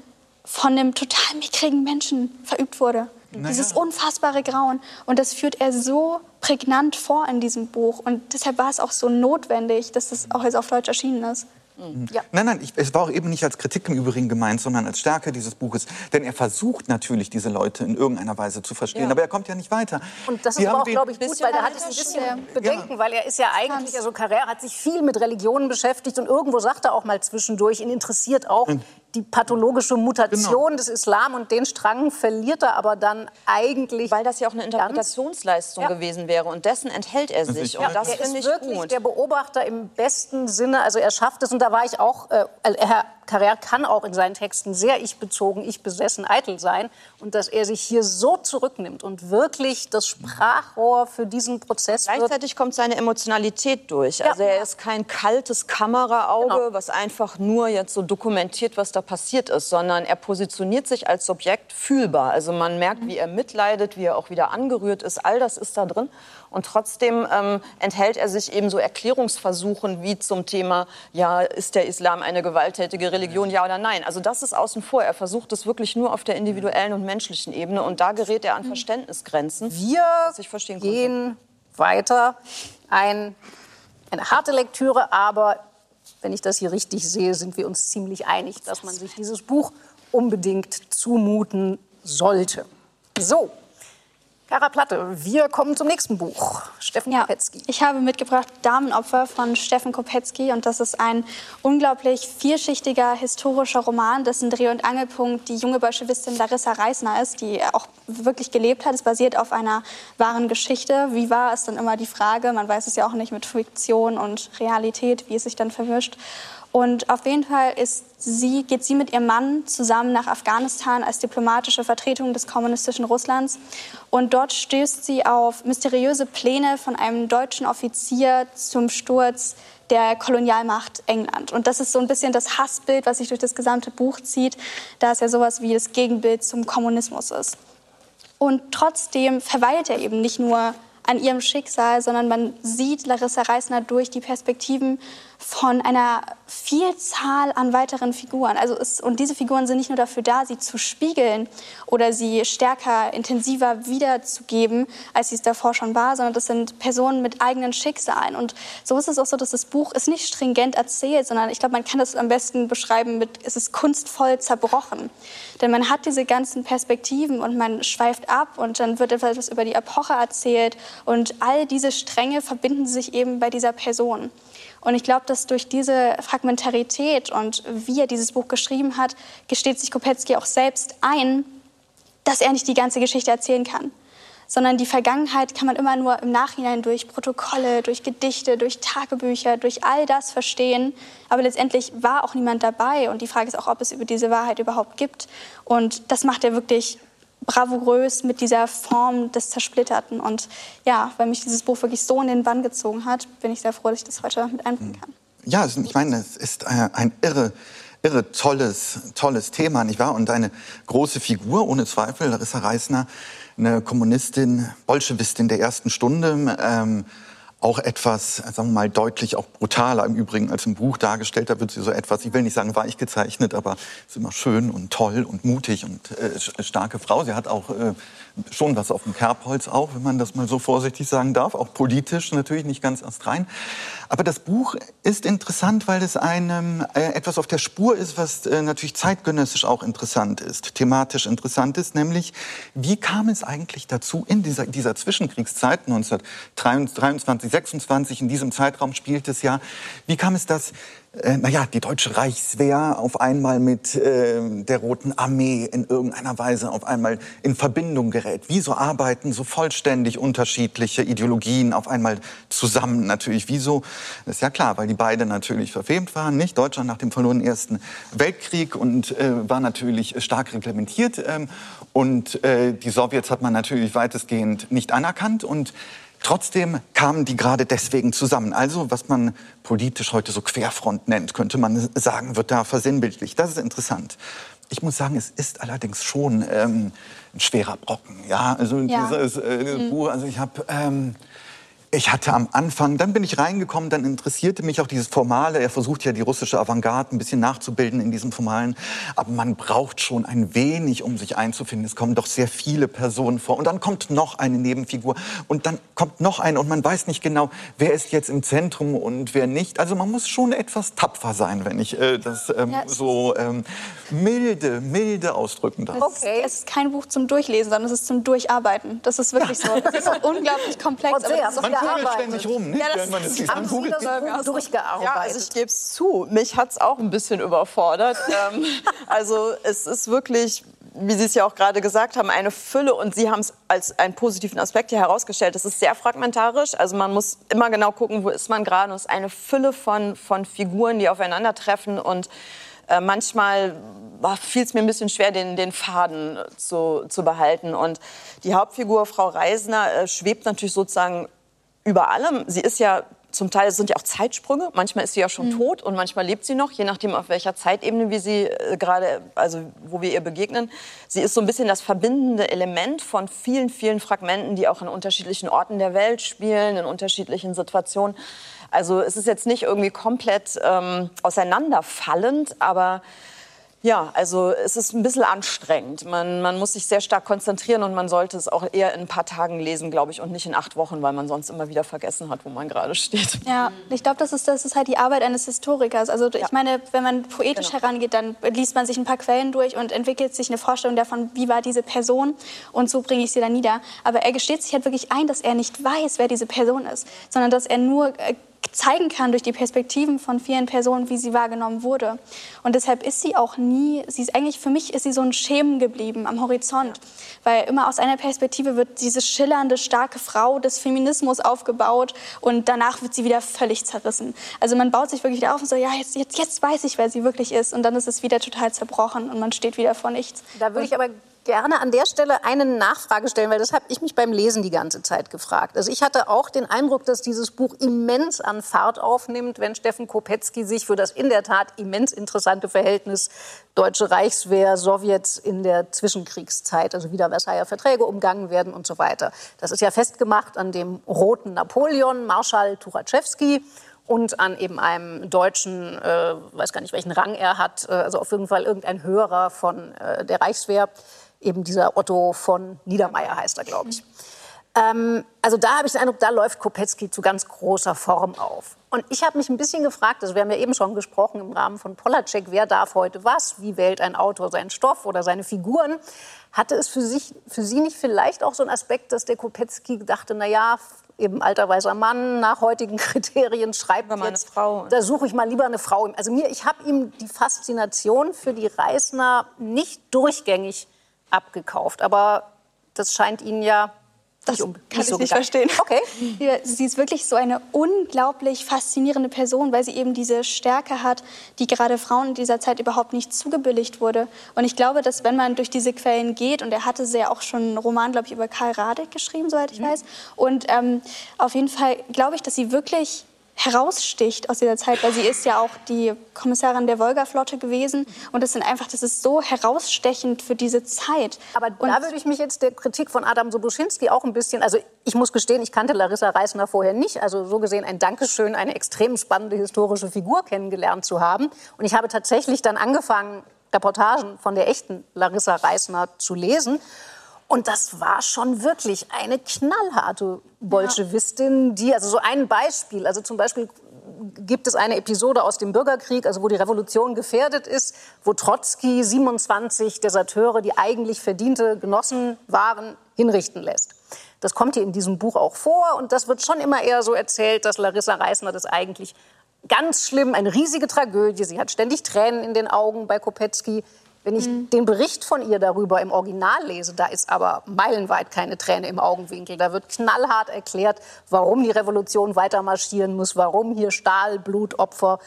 von einem total mickrigen Menschen verübt wurde. Naja. Dieses unfassbare Grauen. Und das führt er so prägnant vor in diesem Buch. Und deshalb war es auch so notwendig, dass das auch jetzt auf Deutsch erschienen ist. Mhm. Ja. Nein, nein, ich, es war auch eben nicht als Kritik im Übrigen gemeint, sondern als Stärke dieses Buches. Denn er versucht natürlich, diese Leute in irgendeiner Weise zu verstehen, ja. aber er kommt ja nicht weiter. Und das ist aber auch, glaube ich, gut, weil er hat es ein bisschen Bedenken, ja. weil er ist ja eigentlich, also Carrère hat sich viel mit Religionen beschäftigt und irgendwo sagt er auch mal zwischendurch, ihn interessiert auch mhm die pathologische Mutation genau. des Islam und den Strang verliert er aber dann eigentlich. Weil das ja auch eine Interpretationsleistung ja. gewesen wäre und dessen enthält er sich. Ja. Und das finde ich wirklich gut. der Beobachter im besten Sinne. Also er schafft es und da war ich auch, äh, Herr Carrère kann auch in seinen Texten sehr ich-bezogen, ich-besessen, eitel sein. Und dass er sich hier so zurücknimmt und wirklich das Sprachrohr für diesen Prozess Gleichzeitig kommt seine Emotionalität durch. Ja. Also er ist kein kaltes Kameraauge, genau. was einfach nur jetzt so dokumentiert, was da passiert ist, sondern er positioniert sich als Subjekt fühlbar. Also man merkt, wie er mitleidet, wie er auch wieder angerührt ist. All das ist da drin. Und trotzdem ähm, enthält er sich eben so Erklärungsversuchen wie zum Thema, ja, ist der Islam eine gewalttätige Religion, ja oder nein? Also das ist außen vor. Er versucht es wirklich nur auf der individuellen und menschlichen Ebene und da gerät er an mhm. Verständnisgrenzen. Wir gehen weiter. Ein, eine harte Lektüre, aber wenn ich das hier richtig sehe, sind wir uns ziemlich einig, dass man sich dieses Buch unbedingt zumuten sollte. So, Kara Platte, wir kommen zum nächsten Buch. Steffen ja, Kopetzky. Ich habe mitgebracht Damenopfer von Steffen Kopetzky. Und das ist ein unglaublich vielschichtiger historischer Roman, dessen Dreh- und Angelpunkt die junge Bolschewistin Larissa Reisner ist, die auch wirklich gelebt hat. Es basiert auf einer wahren Geschichte. Wie war es dann immer die Frage? Man weiß es ja auch nicht mit Fiktion und Realität, wie es sich dann verwischt. Und auf jeden Fall sie, geht sie mit ihrem Mann zusammen nach Afghanistan als diplomatische Vertretung des kommunistischen Russlands. Und dort stößt sie auf mysteriöse Pläne von einem deutschen Offizier zum Sturz der Kolonialmacht England. Und das ist so ein bisschen das Hassbild, was sich durch das gesamte Buch zieht, da es ja sowas wie das Gegenbild zum Kommunismus ist. Und trotzdem verweilt er eben nicht nur an ihrem Schicksal, sondern man sieht Larissa Reisner durch die Perspektiven von einer Vielzahl an weiteren Figuren. Also es, und diese Figuren sind nicht nur dafür da, sie zu spiegeln oder sie stärker, intensiver wiederzugeben, als sie es davor schon war, sondern das sind Personen mit eigenen Schicksalen. Und so ist es auch so, dass das Buch ist nicht stringent erzählt, sondern ich glaube, man kann das am besten beschreiben mit, es ist kunstvoll zerbrochen. Denn man hat diese ganzen Perspektiven und man schweift ab und dann wird etwas über die Epoche erzählt und all diese Stränge verbinden sich eben bei dieser Person. Und ich glaube, dass durch diese Fragmentarität und wie er dieses Buch geschrieben hat, gesteht sich Kopetzky auch selbst ein, dass er nicht die ganze Geschichte erzählen kann. Sondern die Vergangenheit kann man immer nur im Nachhinein durch Protokolle, durch Gedichte, durch Tagebücher, durch all das verstehen. Aber letztendlich war auch niemand dabei. Und die Frage ist auch, ob es über diese Wahrheit überhaupt gibt. Und das macht er wirklich bravourös mit dieser Form des Zersplitterten. Und ja, weil mich dieses Buch wirklich so in den Bann gezogen hat, bin ich sehr froh, dass ich das heute mit einbringen kann. Ja, ich meine, es ist äh, ein irre, irre tolles, tolles Thema, nicht wahr? Und eine große Figur, ohne Zweifel, Larissa Reisner, eine Kommunistin, Bolschewistin der ersten Stunde. Ähm, auch etwas, sagen wir mal, deutlich auch brutaler im Übrigen als im Buch dargestellt. Da wird sie so etwas, ich will nicht sagen weich gezeichnet, aber ist immer schön und toll und mutig und äh, starke Frau. Sie hat auch äh, schon was auf dem Kerbholz auch, wenn man das mal so vorsichtig sagen darf. Auch politisch natürlich nicht ganz erst rein. Aber das Buch ist interessant, weil es einem äh, etwas auf der Spur ist, was äh, natürlich zeitgenössisch auch interessant ist, thematisch interessant ist, nämlich wie kam es eigentlich dazu in dieser, dieser Zwischenkriegszeit 1923, 26, in diesem Zeitraum spielt es ja, wie kam es, dass äh, naja, die deutsche Reichswehr auf einmal mit äh, der Roten Armee in irgendeiner Weise auf einmal in Verbindung gerät. Wieso arbeiten so vollständig unterschiedliche Ideologien auf einmal zusammen natürlich? Wieso? Das ist ja klar, weil die beide natürlich verfemt waren, nicht? Deutschland nach dem verlorenen Ersten Weltkrieg und äh, war natürlich stark reglementiert. Ähm, und äh, die Sowjets hat man natürlich weitestgehend nicht anerkannt und Trotzdem kamen die gerade deswegen zusammen. Also, was man politisch heute so Querfront nennt, könnte man sagen, wird da versinnbildlich. Das ist interessant. ich muss sagen, es ist allerdings schon ähm, ein schwerer Brocken. Ja, also ja. dieses äh, mhm. Buch, also ich habe ähm, ich hatte am Anfang, dann bin ich reingekommen, dann interessierte mich auch dieses Formale. Er versucht ja die russische Avantgarde ein bisschen nachzubilden in diesem Formalen. Aber man braucht schon ein wenig, um sich einzufinden. Es kommen doch sehr viele Personen vor. Und dann kommt noch eine Nebenfigur. Und dann kommt noch eine. Und man weiß nicht genau, wer ist jetzt im Zentrum und wer nicht. Also man muss schon etwas tapfer sein, wenn ich äh, das ähm, ja, so ähm, milde, milde ausdrücken darf. Okay. Es ist kein Buch zum Durchlesen, sondern es ist zum Durcharbeiten. Das ist wirklich so. Es ist unglaublich komplex. Vögelt ständig rum, nicht? Ja, das, man ist haben Sie das durchgearbeitet? Ja, also ich gebe es zu, mich hat es auch ein bisschen überfordert. ähm, also es ist wirklich wie Sie es ja auch gerade gesagt haben, eine Fülle und Sie haben es als einen positiven Aspekt hier herausgestellt. Es ist sehr fragmentarisch, also man muss immer genau gucken, wo ist man gerade. Und es ist eine Fülle von, von Figuren, die aufeinandertreffen und äh, manchmal fiel es mir ein bisschen schwer, den, den Faden zu, zu behalten. Und die Hauptfigur, Frau Reisner, äh, schwebt natürlich sozusagen über allem. Sie ist ja zum Teil sind ja auch Zeitsprünge. Manchmal ist sie ja schon mhm. tot und manchmal lebt sie noch, je nachdem auf welcher Zeitebene wir sie äh, gerade, also wo wir ihr begegnen. Sie ist so ein bisschen das verbindende Element von vielen, vielen Fragmenten, die auch in unterschiedlichen Orten der Welt spielen, in unterschiedlichen Situationen. Also es ist jetzt nicht irgendwie komplett ähm, auseinanderfallend, aber ja, also es ist ein bisschen anstrengend. Man, man muss sich sehr stark konzentrieren und man sollte es auch eher in ein paar Tagen lesen, glaube ich, und nicht in acht Wochen, weil man sonst immer wieder vergessen hat, wo man gerade steht. Ja, ich glaube, das ist, das ist halt die Arbeit eines Historikers. Also ich meine, wenn man poetisch genau. herangeht, dann liest man sich ein paar Quellen durch und entwickelt sich eine Vorstellung davon, wie war diese Person und so bringe ich sie dann nieder. Aber er gesteht sich halt wirklich ein, dass er nicht weiß, wer diese Person ist, sondern dass er nur äh, zeigen kann durch die Perspektiven von vielen Personen, wie sie wahrgenommen wurde. Und deshalb ist sie auch nie, sie ist eigentlich, für mich ist sie so ein Schemen geblieben am Horizont, weil immer aus einer Perspektive wird diese schillernde, starke Frau des Feminismus aufgebaut und danach wird sie wieder völlig zerrissen. Also man baut sich wirklich wieder auf und so, ja, jetzt, jetzt, jetzt weiß ich, wer sie wirklich ist und dann ist es wieder total zerbrochen und man steht wieder vor nichts. Da würde ich aber gerne an der Stelle eine Nachfrage stellen, weil das habe ich mich beim Lesen die ganze Zeit gefragt. Also ich hatte auch den Eindruck, dass dieses Buch immens an Fahrt aufnimmt, wenn Steffen Kopetzky sich für das in der Tat immens interessante Verhältnis Deutsche Reichswehr, Sowjets in der Zwischenkriegszeit, also wieder Versailler Verträge umgangen werden und so weiter. Das ist ja festgemacht an dem roten Napoleon, Marschall Tuchatschewski und an eben einem deutschen, äh, weiß gar nicht welchen Rang er hat, äh, also auf jeden Fall irgendein Höherer von äh, der Reichswehr eben dieser Otto von Niedermeyer heißt er, glaube ich. Ähm, also da habe ich den Eindruck, da läuft Kopetzky zu ganz großer Form auf. Und ich habe mich ein bisschen gefragt, also wir haben ja eben schon gesprochen im Rahmen von Polacek, wer darf heute was, wie wählt ein Autor seinen Stoff oder seine Figuren. Hatte es für, sich, für Sie nicht vielleicht auch so einen Aspekt, dass der Kopetzky dachte, na ja, eben alter weißer Mann nach heutigen Kriterien schreibt man jetzt, Frau. da suche ich mal lieber eine Frau. Also mir, ich habe ihm die Faszination für die Reisner nicht durchgängig abgekauft. Aber das scheint Ihnen ja das kann ich so nicht verstehen. Okay. Sie ist wirklich so eine unglaublich faszinierende Person, weil sie eben diese Stärke hat, die gerade Frauen in dieser Zeit überhaupt nicht zugebilligt wurde. Und ich glaube, dass wenn man durch diese Quellen geht, und er hatte sehr auch schon einen Roman, glaube ich, über Karl Radek geschrieben, soweit ich mhm. weiß. Und ähm, auf jeden Fall glaube ich, dass sie wirklich heraussticht aus dieser Zeit, weil sie ist ja auch die Kommissarin der Wolga-Flotte gewesen. Und das sind einfach, das ist so herausstechend für diese Zeit. Aber und da würde ich mich jetzt der Kritik von Adam Sobuschinski auch ein bisschen, also ich muss gestehen, ich kannte Larissa Reisner vorher nicht, also so gesehen ein Dankeschön, eine extrem spannende historische Figur kennengelernt zu haben. Und ich habe tatsächlich dann angefangen, Reportagen von der echten Larissa Reisner zu lesen und das war schon wirklich eine knallharte Bolschewistin, die, also so ein Beispiel, also zum Beispiel gibt es eine Episode aus dem Bürgerkrieg, also wo die Revolution gefährdet ist, wo Trotzki 27 Deserteure, die eigentlich verdiente Genossen waren, hinrichten lässt. Das kommt hier in diesem Buch auch vor und das wird schon immer eher so erzählt, dass Larissa Reisner das eigentlich ganz schlimm, eine riesige Tragödie. Sie hat ständig Tränen in den Augen bei Kopetzky. Wenn ich mhm. den Bericht von ihr darüber im Original lese, da ist aber meilenweit keine Träne im Augenwinkel. Da wird knallhart erklärt, warum die Revolution weiter marschieren muss, warum hier Stahl, Blut, Opfer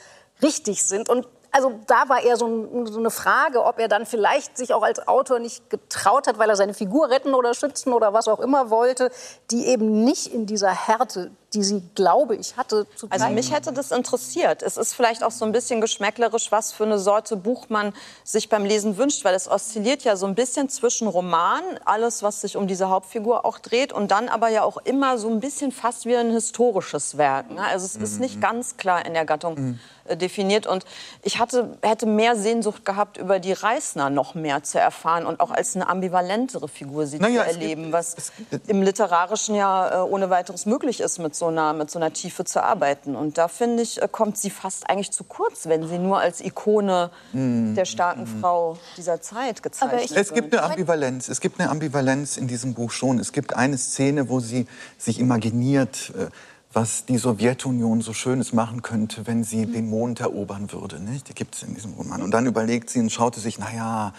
richtig sind. Und also da war eher so, ein, so, eine Frage, ob er dann vielleicht sich auch als Autor nicht getraut hat, weil er seine Figur retten oder schützen oder was auch immer wollte, die eben nicht in dieser Härte die sie, glaube ich, hatte. Zu also mich hätte das interessiert. Es ist vielleicht auch so ein bisschen geschmäcklerisch, was für eine Sorte Buch man sich beim Lesen wünscht, weil es oszilliert ja so ein bisschen zwischen Roman, alles, was sich um diese Hauptfigur auch dreht, und dann aber ja auch immer so ein bisschen fast wie ein historisches Werk. Ne? Also es ist nicht mhm. ganz klar in der Gattung. Mhm äh, definiert. Und ich hatte, hätte mehr Sehnsucht gehabt, über die Reisner noch mehr zu erfahren und auch als eine ambivalentere Figur sie naja, zu erleben, gibt, was im Literarischen ja äh, ohne weiteres möglich ist, mit so, einer, mit so einer Tiefe zu arbeiten. Und da finde ich, äh, kommt sie fast eigentlich zu kurz, wenn sie nur als Ikone mm. der starken mm. Frau dieser Zeit gezeichnet wird. Es gibt eine Ambivalenz. Es gibt eine Ambivalenz in diesem Buch schon. Es gibt eine Szene, wo sie sich imaginiert, äh, was die Sowjetunion so Schönes machen könnte, wenn sie den Mond erobern würde. Nicht? Die gibt es in diesem Roman. Und dann überlegt sie und schaute sich, naja,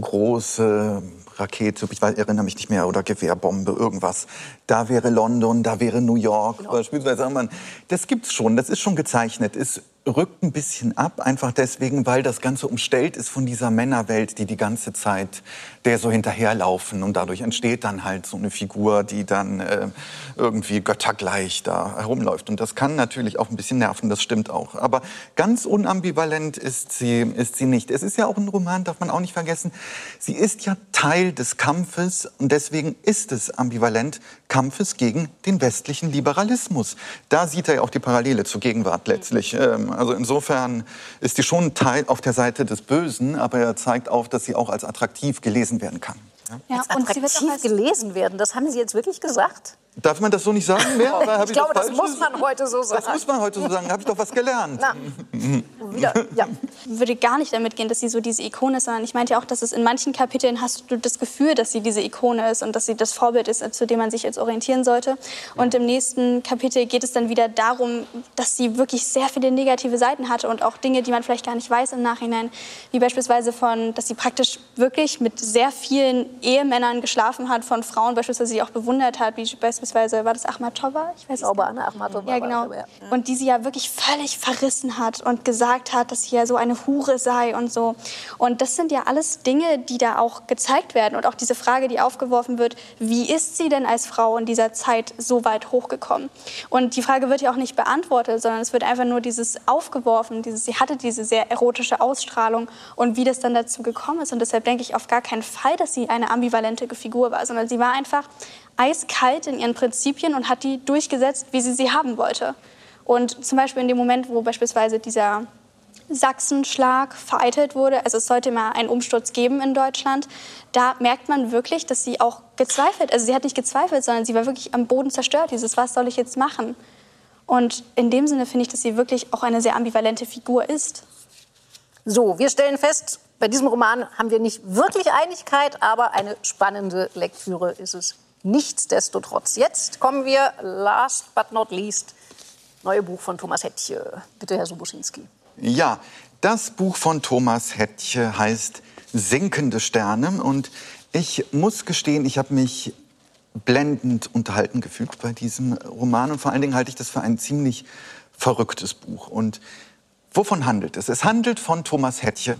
große Rakete, ich erinnere mich nicht mehr, oder Gewehrbombe, irgendwas. Da wäre London, da wäre New York. Genau. Beispielsweise, das gibt's schon, das ist schon gezeichnet. Ist rückt ein bisschen ab, einfach deswegen, weil das Ganze umstellt ist von dieser Männerwelt, die die ganze Zeit der so hinterherlaufen. Und dadurch entsteht dann halt so eine Figur, die dann äh, irgendwie göttergleich da herumläuft. Und das kann natürlich auch ein bisschen nerven, das stimmt auch. Aber ganz unambivalent ist sie, ist sie nicht. Es ist ja auch ein Roman, darf man auch nicht vergessen. Sie ist ja Teil des Kampfes und deswegen ist es ambivalent, Kampfes gegen den westlichen Liberalismus. Da sieht er ja auch die Parallele zur Gegenwart letztlich. Ähm, also insofern ist die schon Teil auf der Seite des Bösen, aber er zeigt auf, dass sie auch als attraktiv gelesen werden kann. Ja, ja als attraktiv gelesen werden, das haben Sie jetzt wirklich gesagt? Darf man das so nicht sagen mehr? ich, ich glaube, das, das muss man heute so sagen. Das muss man heute so sagen. Da habe ich doch was gelernt. Na, wieder, ja. Ich würde gar nicht damit gehen, dass sie so diese Ikone ist, sondern ich meinte ja auch, dass es in manchen Kapiteln hast du das Gefühl, dass sie diese Ikone ist und dass sie das Vorbild ist, zu dem man sich jetzt orientieren sollte. Und im nächsten Kapitel geht es dann wieder darum, dass sie wirklich sehr viele negative Seiten hatte und auch Dinge, die man vielleicht gar nicht weiß im Nachhinein, wie beispielsweise von, dass sie praktisch wirklich mit sehr vielen Ehemännern geschlafen hat, von Frauen beispielsweise, die sie auch bewundert hat, wie beispielsweise beispielsweise, war das Ahmatova? Ich weiß glaube, Anna Ahmatova. Ja, genau. ja. Und die sie ja wirklich völlig verrissen hat und gesagt hat, dass sie ja so eine Hure sei und so. Und das sind ja alles Dinge, die da auch gezeigt werden. Und auch diese Frage, die aufgeworfen wird, wie ist sie denn als Frau in dieser Zeit so weit hochgekommen? Und die Frage wird ja auch nicht beantwortet, sondern es wird einfach nur dieses aufgeworfen, dieses, sie hatte diese sehr erotische Ausstrahlung und wie das dann dazu gekommen ist. Und deshalb denke ich auf gar keinen Fall, dass sie eine ambivalente Figur war, sondern sie war einfach eiskalt in ihren Prinzipien und hat die durchgesetzt, wie sie sie haben wollte. Und zum Beispiel in dem Moment, wo beispielsweise dieser Sachsenschlag vereitelt wurde, also es sollte mal einen Umsturz geben in Deutschland, da merkt man wirklich, dass sie auch gezweifelt, also sie hat nicht gezweifelt, sondern sie war wirklich am Boden zerstört, dieses, was soll ich jetzt machen? Und in dem Sinne finde ich, dass sie wirklich auch eine sehr ambivalente Figur ist. So, wir stellen fest, bei diesem Roman haben wir nicht wirklich Einigkeit, aber eine spannende Lektüre ist es nichtsdestotrotz. Jetzt kommen wir, last but not least, neue Buch von Thomas Hettche. Bitte, Herr Subuschinski. Ja, das Buch von Thomas Hettche heißt Sinkende Sterne. Und ich muss gestehen, ich habe mich blendend unterhalten gefühlt bei diesem Roman. Und vor allen Dingen halte ich das für ein ziemlich verrücktes Buch. Und wovon handelt es? Es handelt von Thomas Hettche,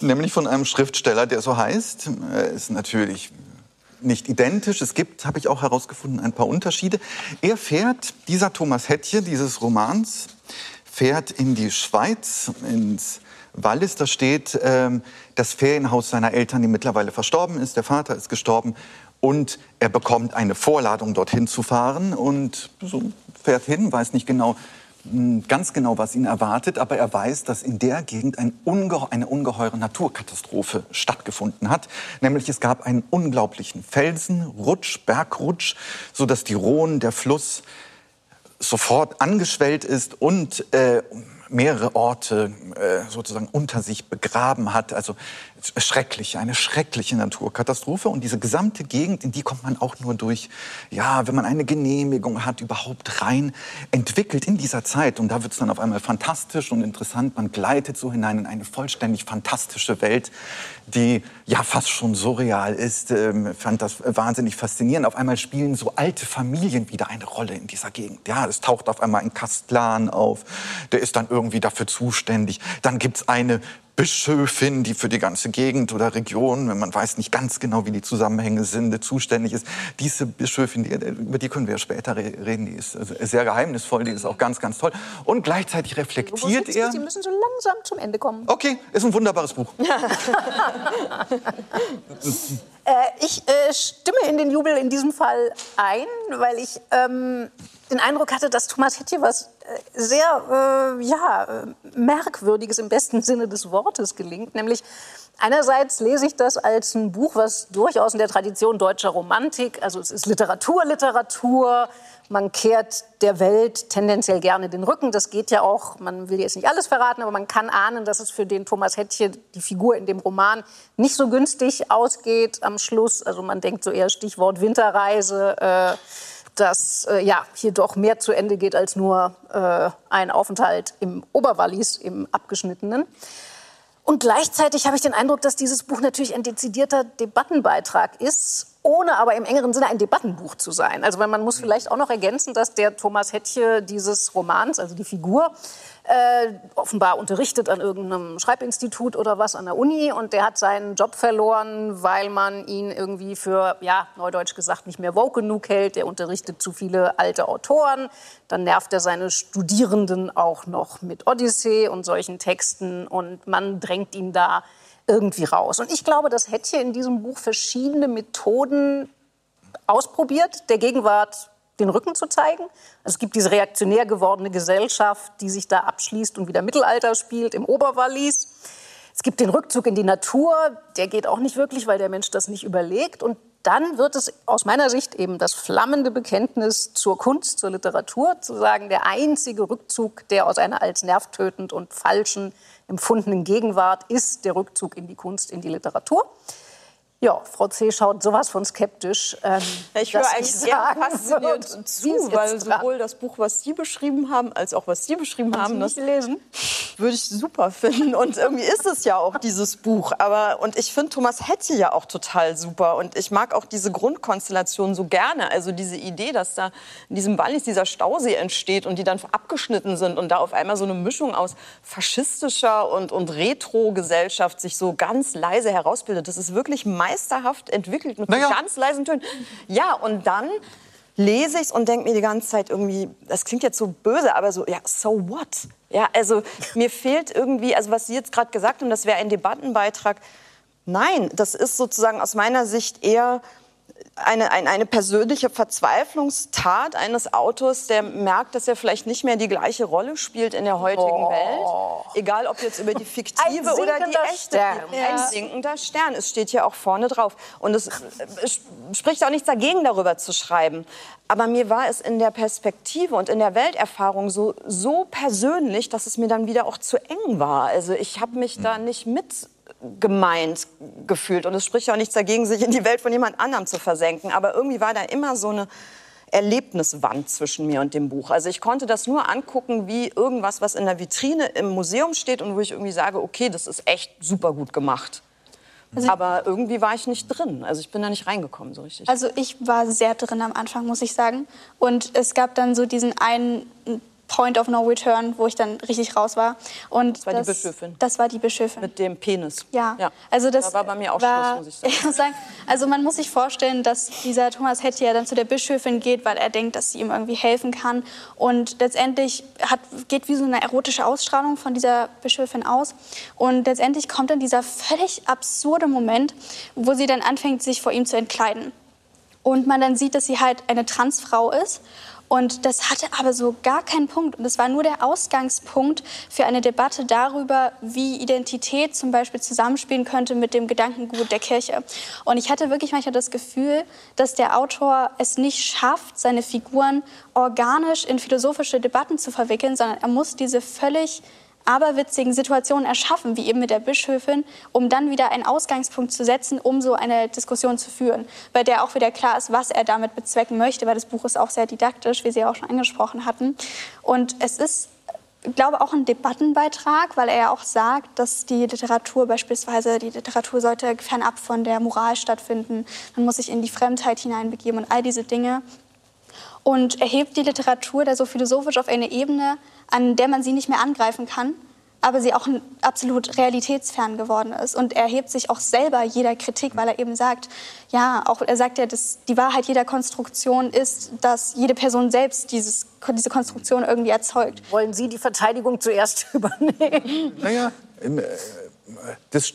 nämlich von einem Schriftsteller, der so heißt. Er ist natürlich nicht identisch. Es gibt, habe ich auch herausgefunden, ein paar Unterschiede. Er fährt, dieser Thomas Hettche, dieses Romans, fährt in die Schweiz, ins Wallis. Da steht ähm, das Ferienhaus seiner Eltern, die mittlerweile verstorben ist. Der Vater ist gestorben. Und er bekommt eine Vorladung, dorthin zu fahren. Und so fährt hin, weiß nicht genau, ganz genau, was ihn erwartet, aber er weiß, dass in der Gegend ein unge eine ungeheure Naturkatastrophe stattgefunden hat. Nämlich es gab einen unglaublichen Felsenrutsch, Bergrutsch, sodass die Rhone, der Fluss, sofort angeschwellt ist und äh, mehrere Orte äh, sozusagen unter sich begraben hat. Also schrecklich, eine schreckliche Naturkatastrophe. Und diese gesamte Gegend, in die kommt man auch nur durch, ja, wenn man eine Genehmigung hat, überhaupt rein, entwickelt in dieser Zeit. Und da wird es dann auf einmal fantastisch und interessant. Man gleitet so hinein in eine vollständig fantastische Welt, die ja fast schon surreal ist. Ähm, fand das wahnsinnig faszinierend. Auf einmal spielen so alte Familien wieder eine Rolle in dieser Gegend. Ja, es taucht auf einmal ein Kastlan auf. Der ist dann irgendwie dafür zuständig. Dann gibt's eine Bischöfin, die für die ganze Gegend oder Region, wenn man weiß nicht ganz genau, wie die Zusammenhänge sind, zuständig ist. Diese Bischöfin, die, über die können wir später reden, die ist also sehr geheimnisvoll, die ist auch ganz, ganz toll. Und gleichzeitig reflektiert er. Sie müssen so langsam zum Ende kommen. Okay, ist ein wunderbares Buch. äh, ich äh, stimme in den Jubel in diesem Fall ein, weil ich ähm, den Eindruck hatte, dass Thomas Hettje was sehr äh, ja, Merkwürdiges im besten Sinne des Wortes gelingt. Nämlich einerseits lese ich das als ein Buch, was durchaus in der Tradition deutscher Romantik, also es ist Literatur, Literatur, man kehrt der Welt tendenziell gerne den Rücken. Das geht ja auch, man will jetzt nicht alles verraten, aber man kann ahnen, dass es für den Thomas Hettche, die Figur in dem Roman, nicht so günstig ausgeht am Schluss. Also man denkt so eher Stichwort Winterreise. Äh, dass äh, ja, hier doch mehr zu Ende geht als nur äh, ein Aufenthalt im Oberwallis, im abgeschnittenen. Und gleichzeitig habe ich den Eindruck, dass dieses Buch natürlich ein dezidierter Debattenbeitrag ist, ohne aber im engeren Sinne ein Debattenbuch zu sein. Also man muss vielleicht auch noch ergänzen, dass der Thomas Hettche dieses Romans, also die Figur, äh, offenbar unterrichtet an irgendeinem Schreibinstitut oder was an der Uni und der hat seinen Job verloren, weil man ihn irgendwie für, ja, neudeutsch gesagt, nicht mehr woke genug hält. Der unterrichtet zu viele alte Autoren. Dann nervt er seine Studierenden auch noch mit Odyssee und solchen Texten und man drängt ihn da irgendwie raus. Und ich glaube, dass Hettche in diesem Buch verschiedene Methoden ausprobiert, der Gegenwart den Rücken zu zeigen. Also es gibt diese reaktionär gewordene Gesellschaft, die sich da abschließt und wieder Mittelalter spielt im Oberwallis. Es gibt den Rückzug in die Natur, der geht auch nicht wirklich, weil der Mensch das nicht überlegt. Und dann wird es aus meiner Sicht eben das flammende Bekenntnis zur Kunst, zur Literatur, zu sagen, der einzige Rückzug, der aus einer als nervtötend und falschen empfundenen Gegenwart ist, der Rückzug in die Kunst, in die Literatur. Ja, Frau C. schaut sowas von skeptisch. Ähm, ich höre eigentlich sehr fasziniert zu, weil sowohl das Buch, was Sie beschrieben haben, als auch was Sie beschrieben haben, das lesen? würde ich super finden. Und irgendwie ist es ja auch dieses Buch. Aber und ich finde Thomas Hetty ja auch total super. Und ich mag auch diese Grundkonstellation so gerne. Also diese Idee, dass da in diesem Wallis dieser Stausee entsteht und die dann abgeschnitten sind und da auf einmal so eine Mischung aus faschistischer und, und Retro-Gesellschaft sich so ganz leise herausbildet. Das ist wirklich mein meisterhaft entwickelt mit naja. ganz leisen Tönen. Ja, und dann lese ich es und denke mir die ganze Zeit irgendwie, das klingt jetzt so böse, aber so, ja, so what? Ja, also mir fehlt irgendwie, also was Sie jetzt gerade gesagt haben, das wäre ein Debattenbeitrag. Nein, das ist sozusagen aus meiner Sicht eher eine, eine, eine persönliche Verzweiflungstat eines Autors, der merkt, dass er vielleicht nicht mehr die gleiche Rolle spielt in der heutigen oh. Welt. Egal, ob jetzt über die fiktive oder die echte. Stern. Ein sinkender Stern. Es steht hier auch vorne drauf. Und es, es spricht auch nichts dagegen, darüber zu schreiben. Aber mir war es in der Perspektive und in der Welterfahrung so, so persönlich, dass es mir dann wieder auch zu eng war. Also ich habe mich da nicht mit gemeint gefühlt. Und es spricht ja auch nichts dagegen, sich in die Welt von jemand anderem zu versenken. Aber irgendwie war da immer so eine Erlebniswand zwischen mir und dem Buch. Also ich konnte das nur angucken wie irgendwas, was in der Vitrine im Museum steht und wo ich irgendwie sage, okay, das ist echt super gut gemacht. Also aber irgendwie war ich nicht drin. Also ich bin da nicht reingekommen so richtig. Also ich war sehr drin am Anfang, muss ich sagen. Und es gab dann so diesen einen Point of No Return, wo ich dann richtig raus war. Und das war das, die Bischöfin. Das war die Bischöfin. Mit dem Penis. Ja. ja. Also das da war bei mir auch war, Schluss, muss ich sagen. Also man muss sich vorstellen, dass dieser Thomas Hetty ja dann zu der Bischöfin geht, weil er denkt, dass sie ihm irgendwie helfen kann. Und letztendlich hat, geht wie so eine erotische Ausstrahlung von dieser Bischöfin aus. Und letztendlich kommt dann dieser völlig absurde Moment, wo sie dann anfängt, sich vor ihm zu entkleiden. Und man dann sieht, dass sie halt eine Transfrau ist und das hatte aber so gar keinen Punkt. Und das war nur der Ausgangspunkt für eine Debatte darüber, wie Identität zum Beispiel zusammenspielen könnte mit dem Gedankengut der Kirche. Und ich hatte wirklich manchmal das Gefühl, dass der Autor es nicht schafft, seine Figuren organisch in philosophische Debatten zu verwickeln, sondern er muss diese völlig aberwitzigen Situationen erschaffen, wie eben mit der Bischöfin, um dann wieder einen Ausgangspunkt zu setzen, um so eine Diskussion zu führen, bei der auch wieder klar ist, was er damit bezwecken möchte, weil das Buch ist auch sehr didaktisch, wie Sie auch schon angesprochen hatten. Und es ist ich glaube auch ein Debattenbeitrag, weil er ja auch sagt, dass die Literatur beispielsweise, die Literatur sollte fernab von der Moral stattfinden. Man muss sich in die Fremdheit hineinbegeben und all diese Dinge. Und erhebt die Literatur da so philosophisch auf eine Ebene, an der man sie nicht mehr angreifen kann, aber sie auch absolut realitätsfern geworden ist. Und er hebt sich auch selber jeder Kritik, weil er eben sagt, ja, auch er sagt ja, dass die Wahrheit jeder Konstruktion ist, dass jede Person selbst dieses, diese Konstruktion irgendwie erzeugt. Wollen Sie die Verteidigung zuerst übernehmen? Naja, äh, das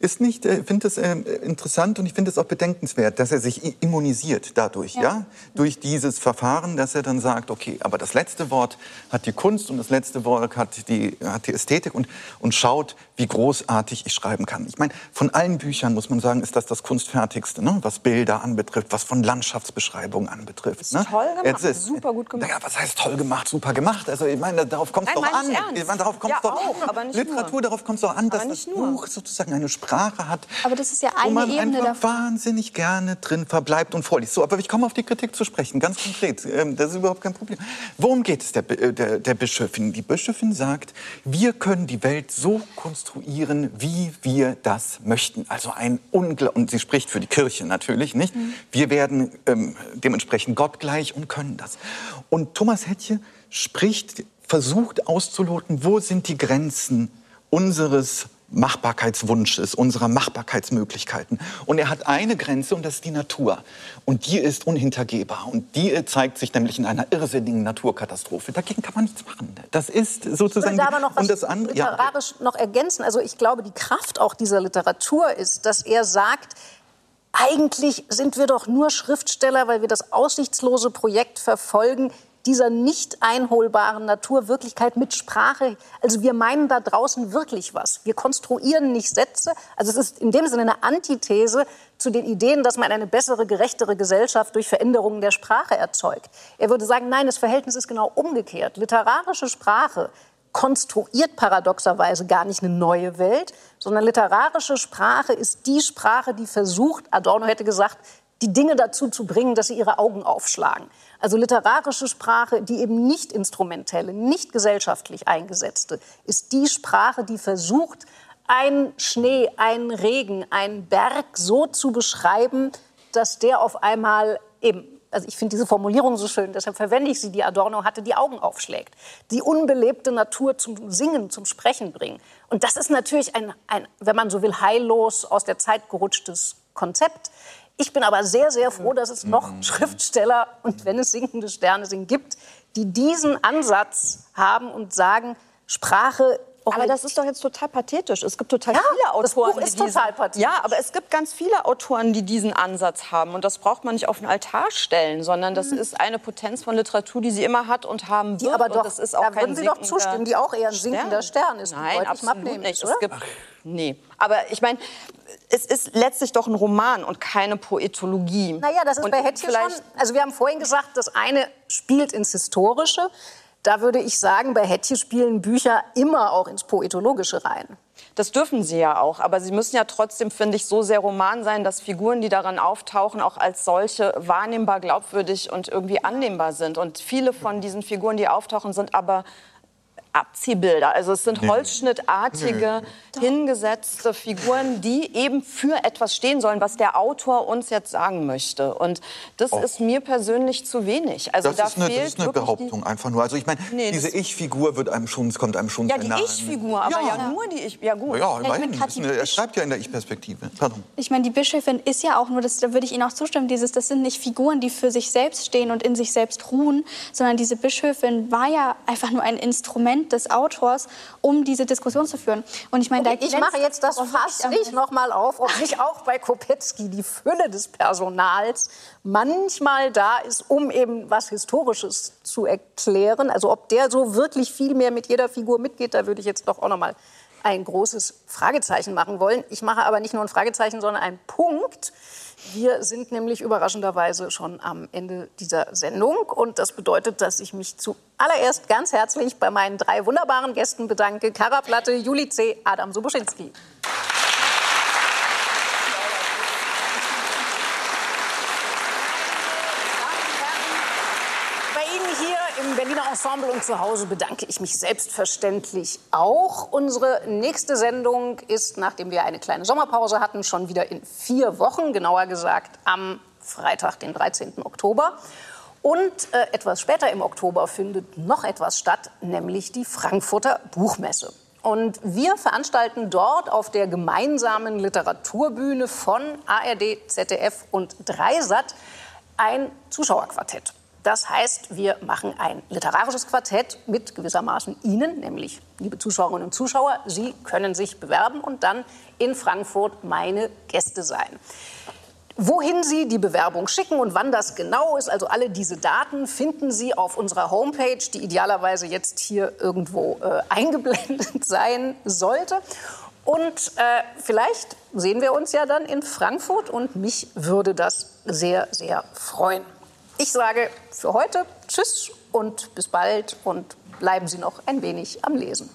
ist nicht, ich äh, finde es äh, interessant und ich finde es auch bedenkenswert, dass er sich immunisiert dadurch, ja. ja. durch dieses Verfahren, dass er dann sagt, okay, aber das letzte Wort hat die Kunst und das letzte Wort hat die, hat die Ästhetik und, und schaut, wie großartig ich schreiben kann. Ich meine, von allen Büchern muss man sagen, ist das das kunstfertigste, ne? was Bilder anbetrifft, was von Landschaftsbeschreibungen anbetrifft. Ist ne? toll gemacht, ist, super gut gemacht. Naja, was heißt toll gemacht, super gemacht? Also ich meine, darauf kommt es doch an. Ich meine, darauf kommt ja, doch auch, nicht Literatur, nur. darauf kommt es doch an, dass das Buch sozusagen eine Sprache hat, aber das ist ja eine wo man Ebene einfach davon. wahnsinnig gerne drin verbleibt und vorliest. So, aber ich komme auf die Kritik zu sprechen, ganz konkret. Ähm, das ist überhaupt kein Problem. Worum geht es der, äh, der, der Bischöfin? Die Bischöfin sagt, wir können die Welt so konstruieren, wie wir das möchten. Also ein Unglaublich, und sie spricht für die Kirche natürlich, nicht? Mhm. Wir werden ähm, dementsprechend gottgleich und können das. Und Thomas Hettche spricht, versucht auszuloten, wo sind die Grenzen unseres Machbarkeitswunsches, unserer Machbarkeitsmöglichkeiten. Und er hat eine Grenze und das ist die Natur. Und die ist unhintergehbar. Und die zeigt sich nämlich in einer irrsinnigen Naturkatastrophe. Dagegen kann man nichts machen. Das ist sozusagen. Ich würde aber noch was das andere, literarisch ja. noch ergänzen. Also ich glaube, die Kraft auch dieser Literatur ist, dass er sagt, eigentlich sind wir doch nur Schriftsteller, weil wir das aussichtslose Projekt verfolgen, dieser nicht einholbaren Naturwirklichkeit mit Sprache. Also wir meinen da draußen wirklich was. Wir konstruieren nicht Sätze. Also es ist in dem Sinne eine Antithese zu den Ideen, dass man eine bessere, gerechtere Gesellschaft durch Veränderungen der Sprache erzeugt. Er würde sagen, nein, das Verhältnis ist genau umgekehrt. Literarische Sprache konstruiert paradoxerweise gar nicht eine neue Welt, sondern literarische Sprache ist die Sprache, die versucht, Adorno hätte gesagt, die Dinge dazu zu bringen, dass sie ihre Augen aufschlagen. Also literarische Sprache, die eben nicht instrumentelle, nicht gesellschaftlich eingesetzte, ist die Sprache, die versucht, ein Schnee, ein Regen, ein Berg so zu beschreiben, dass der auf einmal eben also ich finde diese Formulierung so schön, deshalb verwende ich sie, die Adorno hatte, die Augen aufschlägt. Die unbelebte Natur zum Singen, zum Sprechen bringen. Und das ist natürlich ein, ein wenn man so will, heillos aus der Zeit gerutschtes Konzept. Ich bin aber sehr, sehr froh, dass es noch mhm. Schriftsteller und wenn es sinkende Sterne sind, gibt, die diesen Ansatz haben und sagen, Sprache aber das ist doch jetzt total pathetisch. Es gibt total ja, viele Autoren, das Buch ist die diesen, total pathetisch. Ja, aber es gibt ganz viele Autoren, die diesen Ansatz haben. Und das braucht man nicht auf den Altar stellen, sondern das mhm. ist eine Potenz von Literatur, die sie immer hat und haben wird. Die aber doch, das ist auch da würden Sie doch zustimmen, die auch eher ein sinkender Stern ist. Nein, absolut nicht. Oder? Es gibt, nee. Aber ich meine, es ist letztlich doch ein Roman und keine Poetologie. Naja, das ist und bei Hettchen schon. Also wir haben vorhin gesagt, das eine spielt ins Historische. Da würde ich sagen, bei Hettchen spielen Bücher immer auch ins Poetologische rein. Das dürfen sie ja auch, aber sie müssen ja trotzdem, finde ich, so sehr roman sein, dass Figuren, die daran auftauchen, auch als solche wahrnehmbar, glaubwürdig und irgendwie annehmbar sind. Und viele von diesen Figuren, die auftauchen, sind aber Abziehbilder. Also es sind holzschnittartige, nee. hingesetzte Figuren, die eben für etwas stehen sollen, was der Autor uns jetzt sagen möchte. Und das oh. ist mir persönlich zu wenig. Also das, da ist eine, das ist eine Behauptung einfach nur. Also ich meine, nee, diese Ich-Figur wird einem schon, es kommt einem schon Ja, die Ich-Figur, aber ja. ja. nur die Ich. Ja gut. Ja, immerhin. Eine, er schreibt ja in der Ich-Perspektive. Ich meine, die Bischöfin ist ja auch nur, das, da würde ich Ihnen auch zustimmen, dieses, das sind nicht Figuren, die für sich selbst stehen und in sich selbst ruhen, sondern diese Bischöfin war ja einfach nur ein Instrument des Autors, um diese Diskussion zu führen. Und ich meine, okay, ich mache jetzt das Fass nicht noch mal auf, ob nicht auch bei Kopetzky die Fülle des Personals manchmal da ist, um eben was Historisches zu erklären. Also ob der so wirklich viel mehr mit jeder Figur mitgeht, da würde ich jetzt doch auch noch mal ein großes Fragezeichen machen wollen. Ich mache aber nicht nur ein Fragezeichen, sondern einen Punkt. Wir sind nämlich überraschenderweise schon am Ende dieser Sendung. Und das bedeutet, dass ich mich zuallererst ganz herzlich bei meinen drei wunderbaren Gästen bedanke. Kara Platte, Juli C., Adam Sobuschinski. Ensemble und zu Hause bedanke ich mich selbstverständlich auch. Unsere nächste Sendung ist, nachdem wir eine kleine Sommerpause hatten, schon wieder in vier Wochen, genauer gesagt am Freitag, den 13. Oktober. Und äh, etwas später im Oktober findet noch etwas statt, nämlich die Frankfurter Buchmesse. Und wir veranstalten dort auf der gemeinsamen Literaturbühne von ARD, ZDF und Dreisat ein Zuschauerquartett. Das heißt, wir machen ein literarisches Quartett mit gewissermaßen Ihnen, nämlich liebe Zuschauerinnen und Zuschauer. Sie können sich bewerben und dann in Frankfurt meine Gäste sein. Wohin Sie die Bewerbung schicken und wann das genau ist, also alle diese Daten finden Sie auf unserer Homepage, die idealerweise jetzt hier irgendwo äh, eingeblendet sein sollte. Und äh, vielleicht sehen wir uns ja dann in Frankfurt und mich würde das sehr, sehr freuen. Ich sage für heute Tschüss und bis bald und bleiben Sie noch ein wenig am Lesen.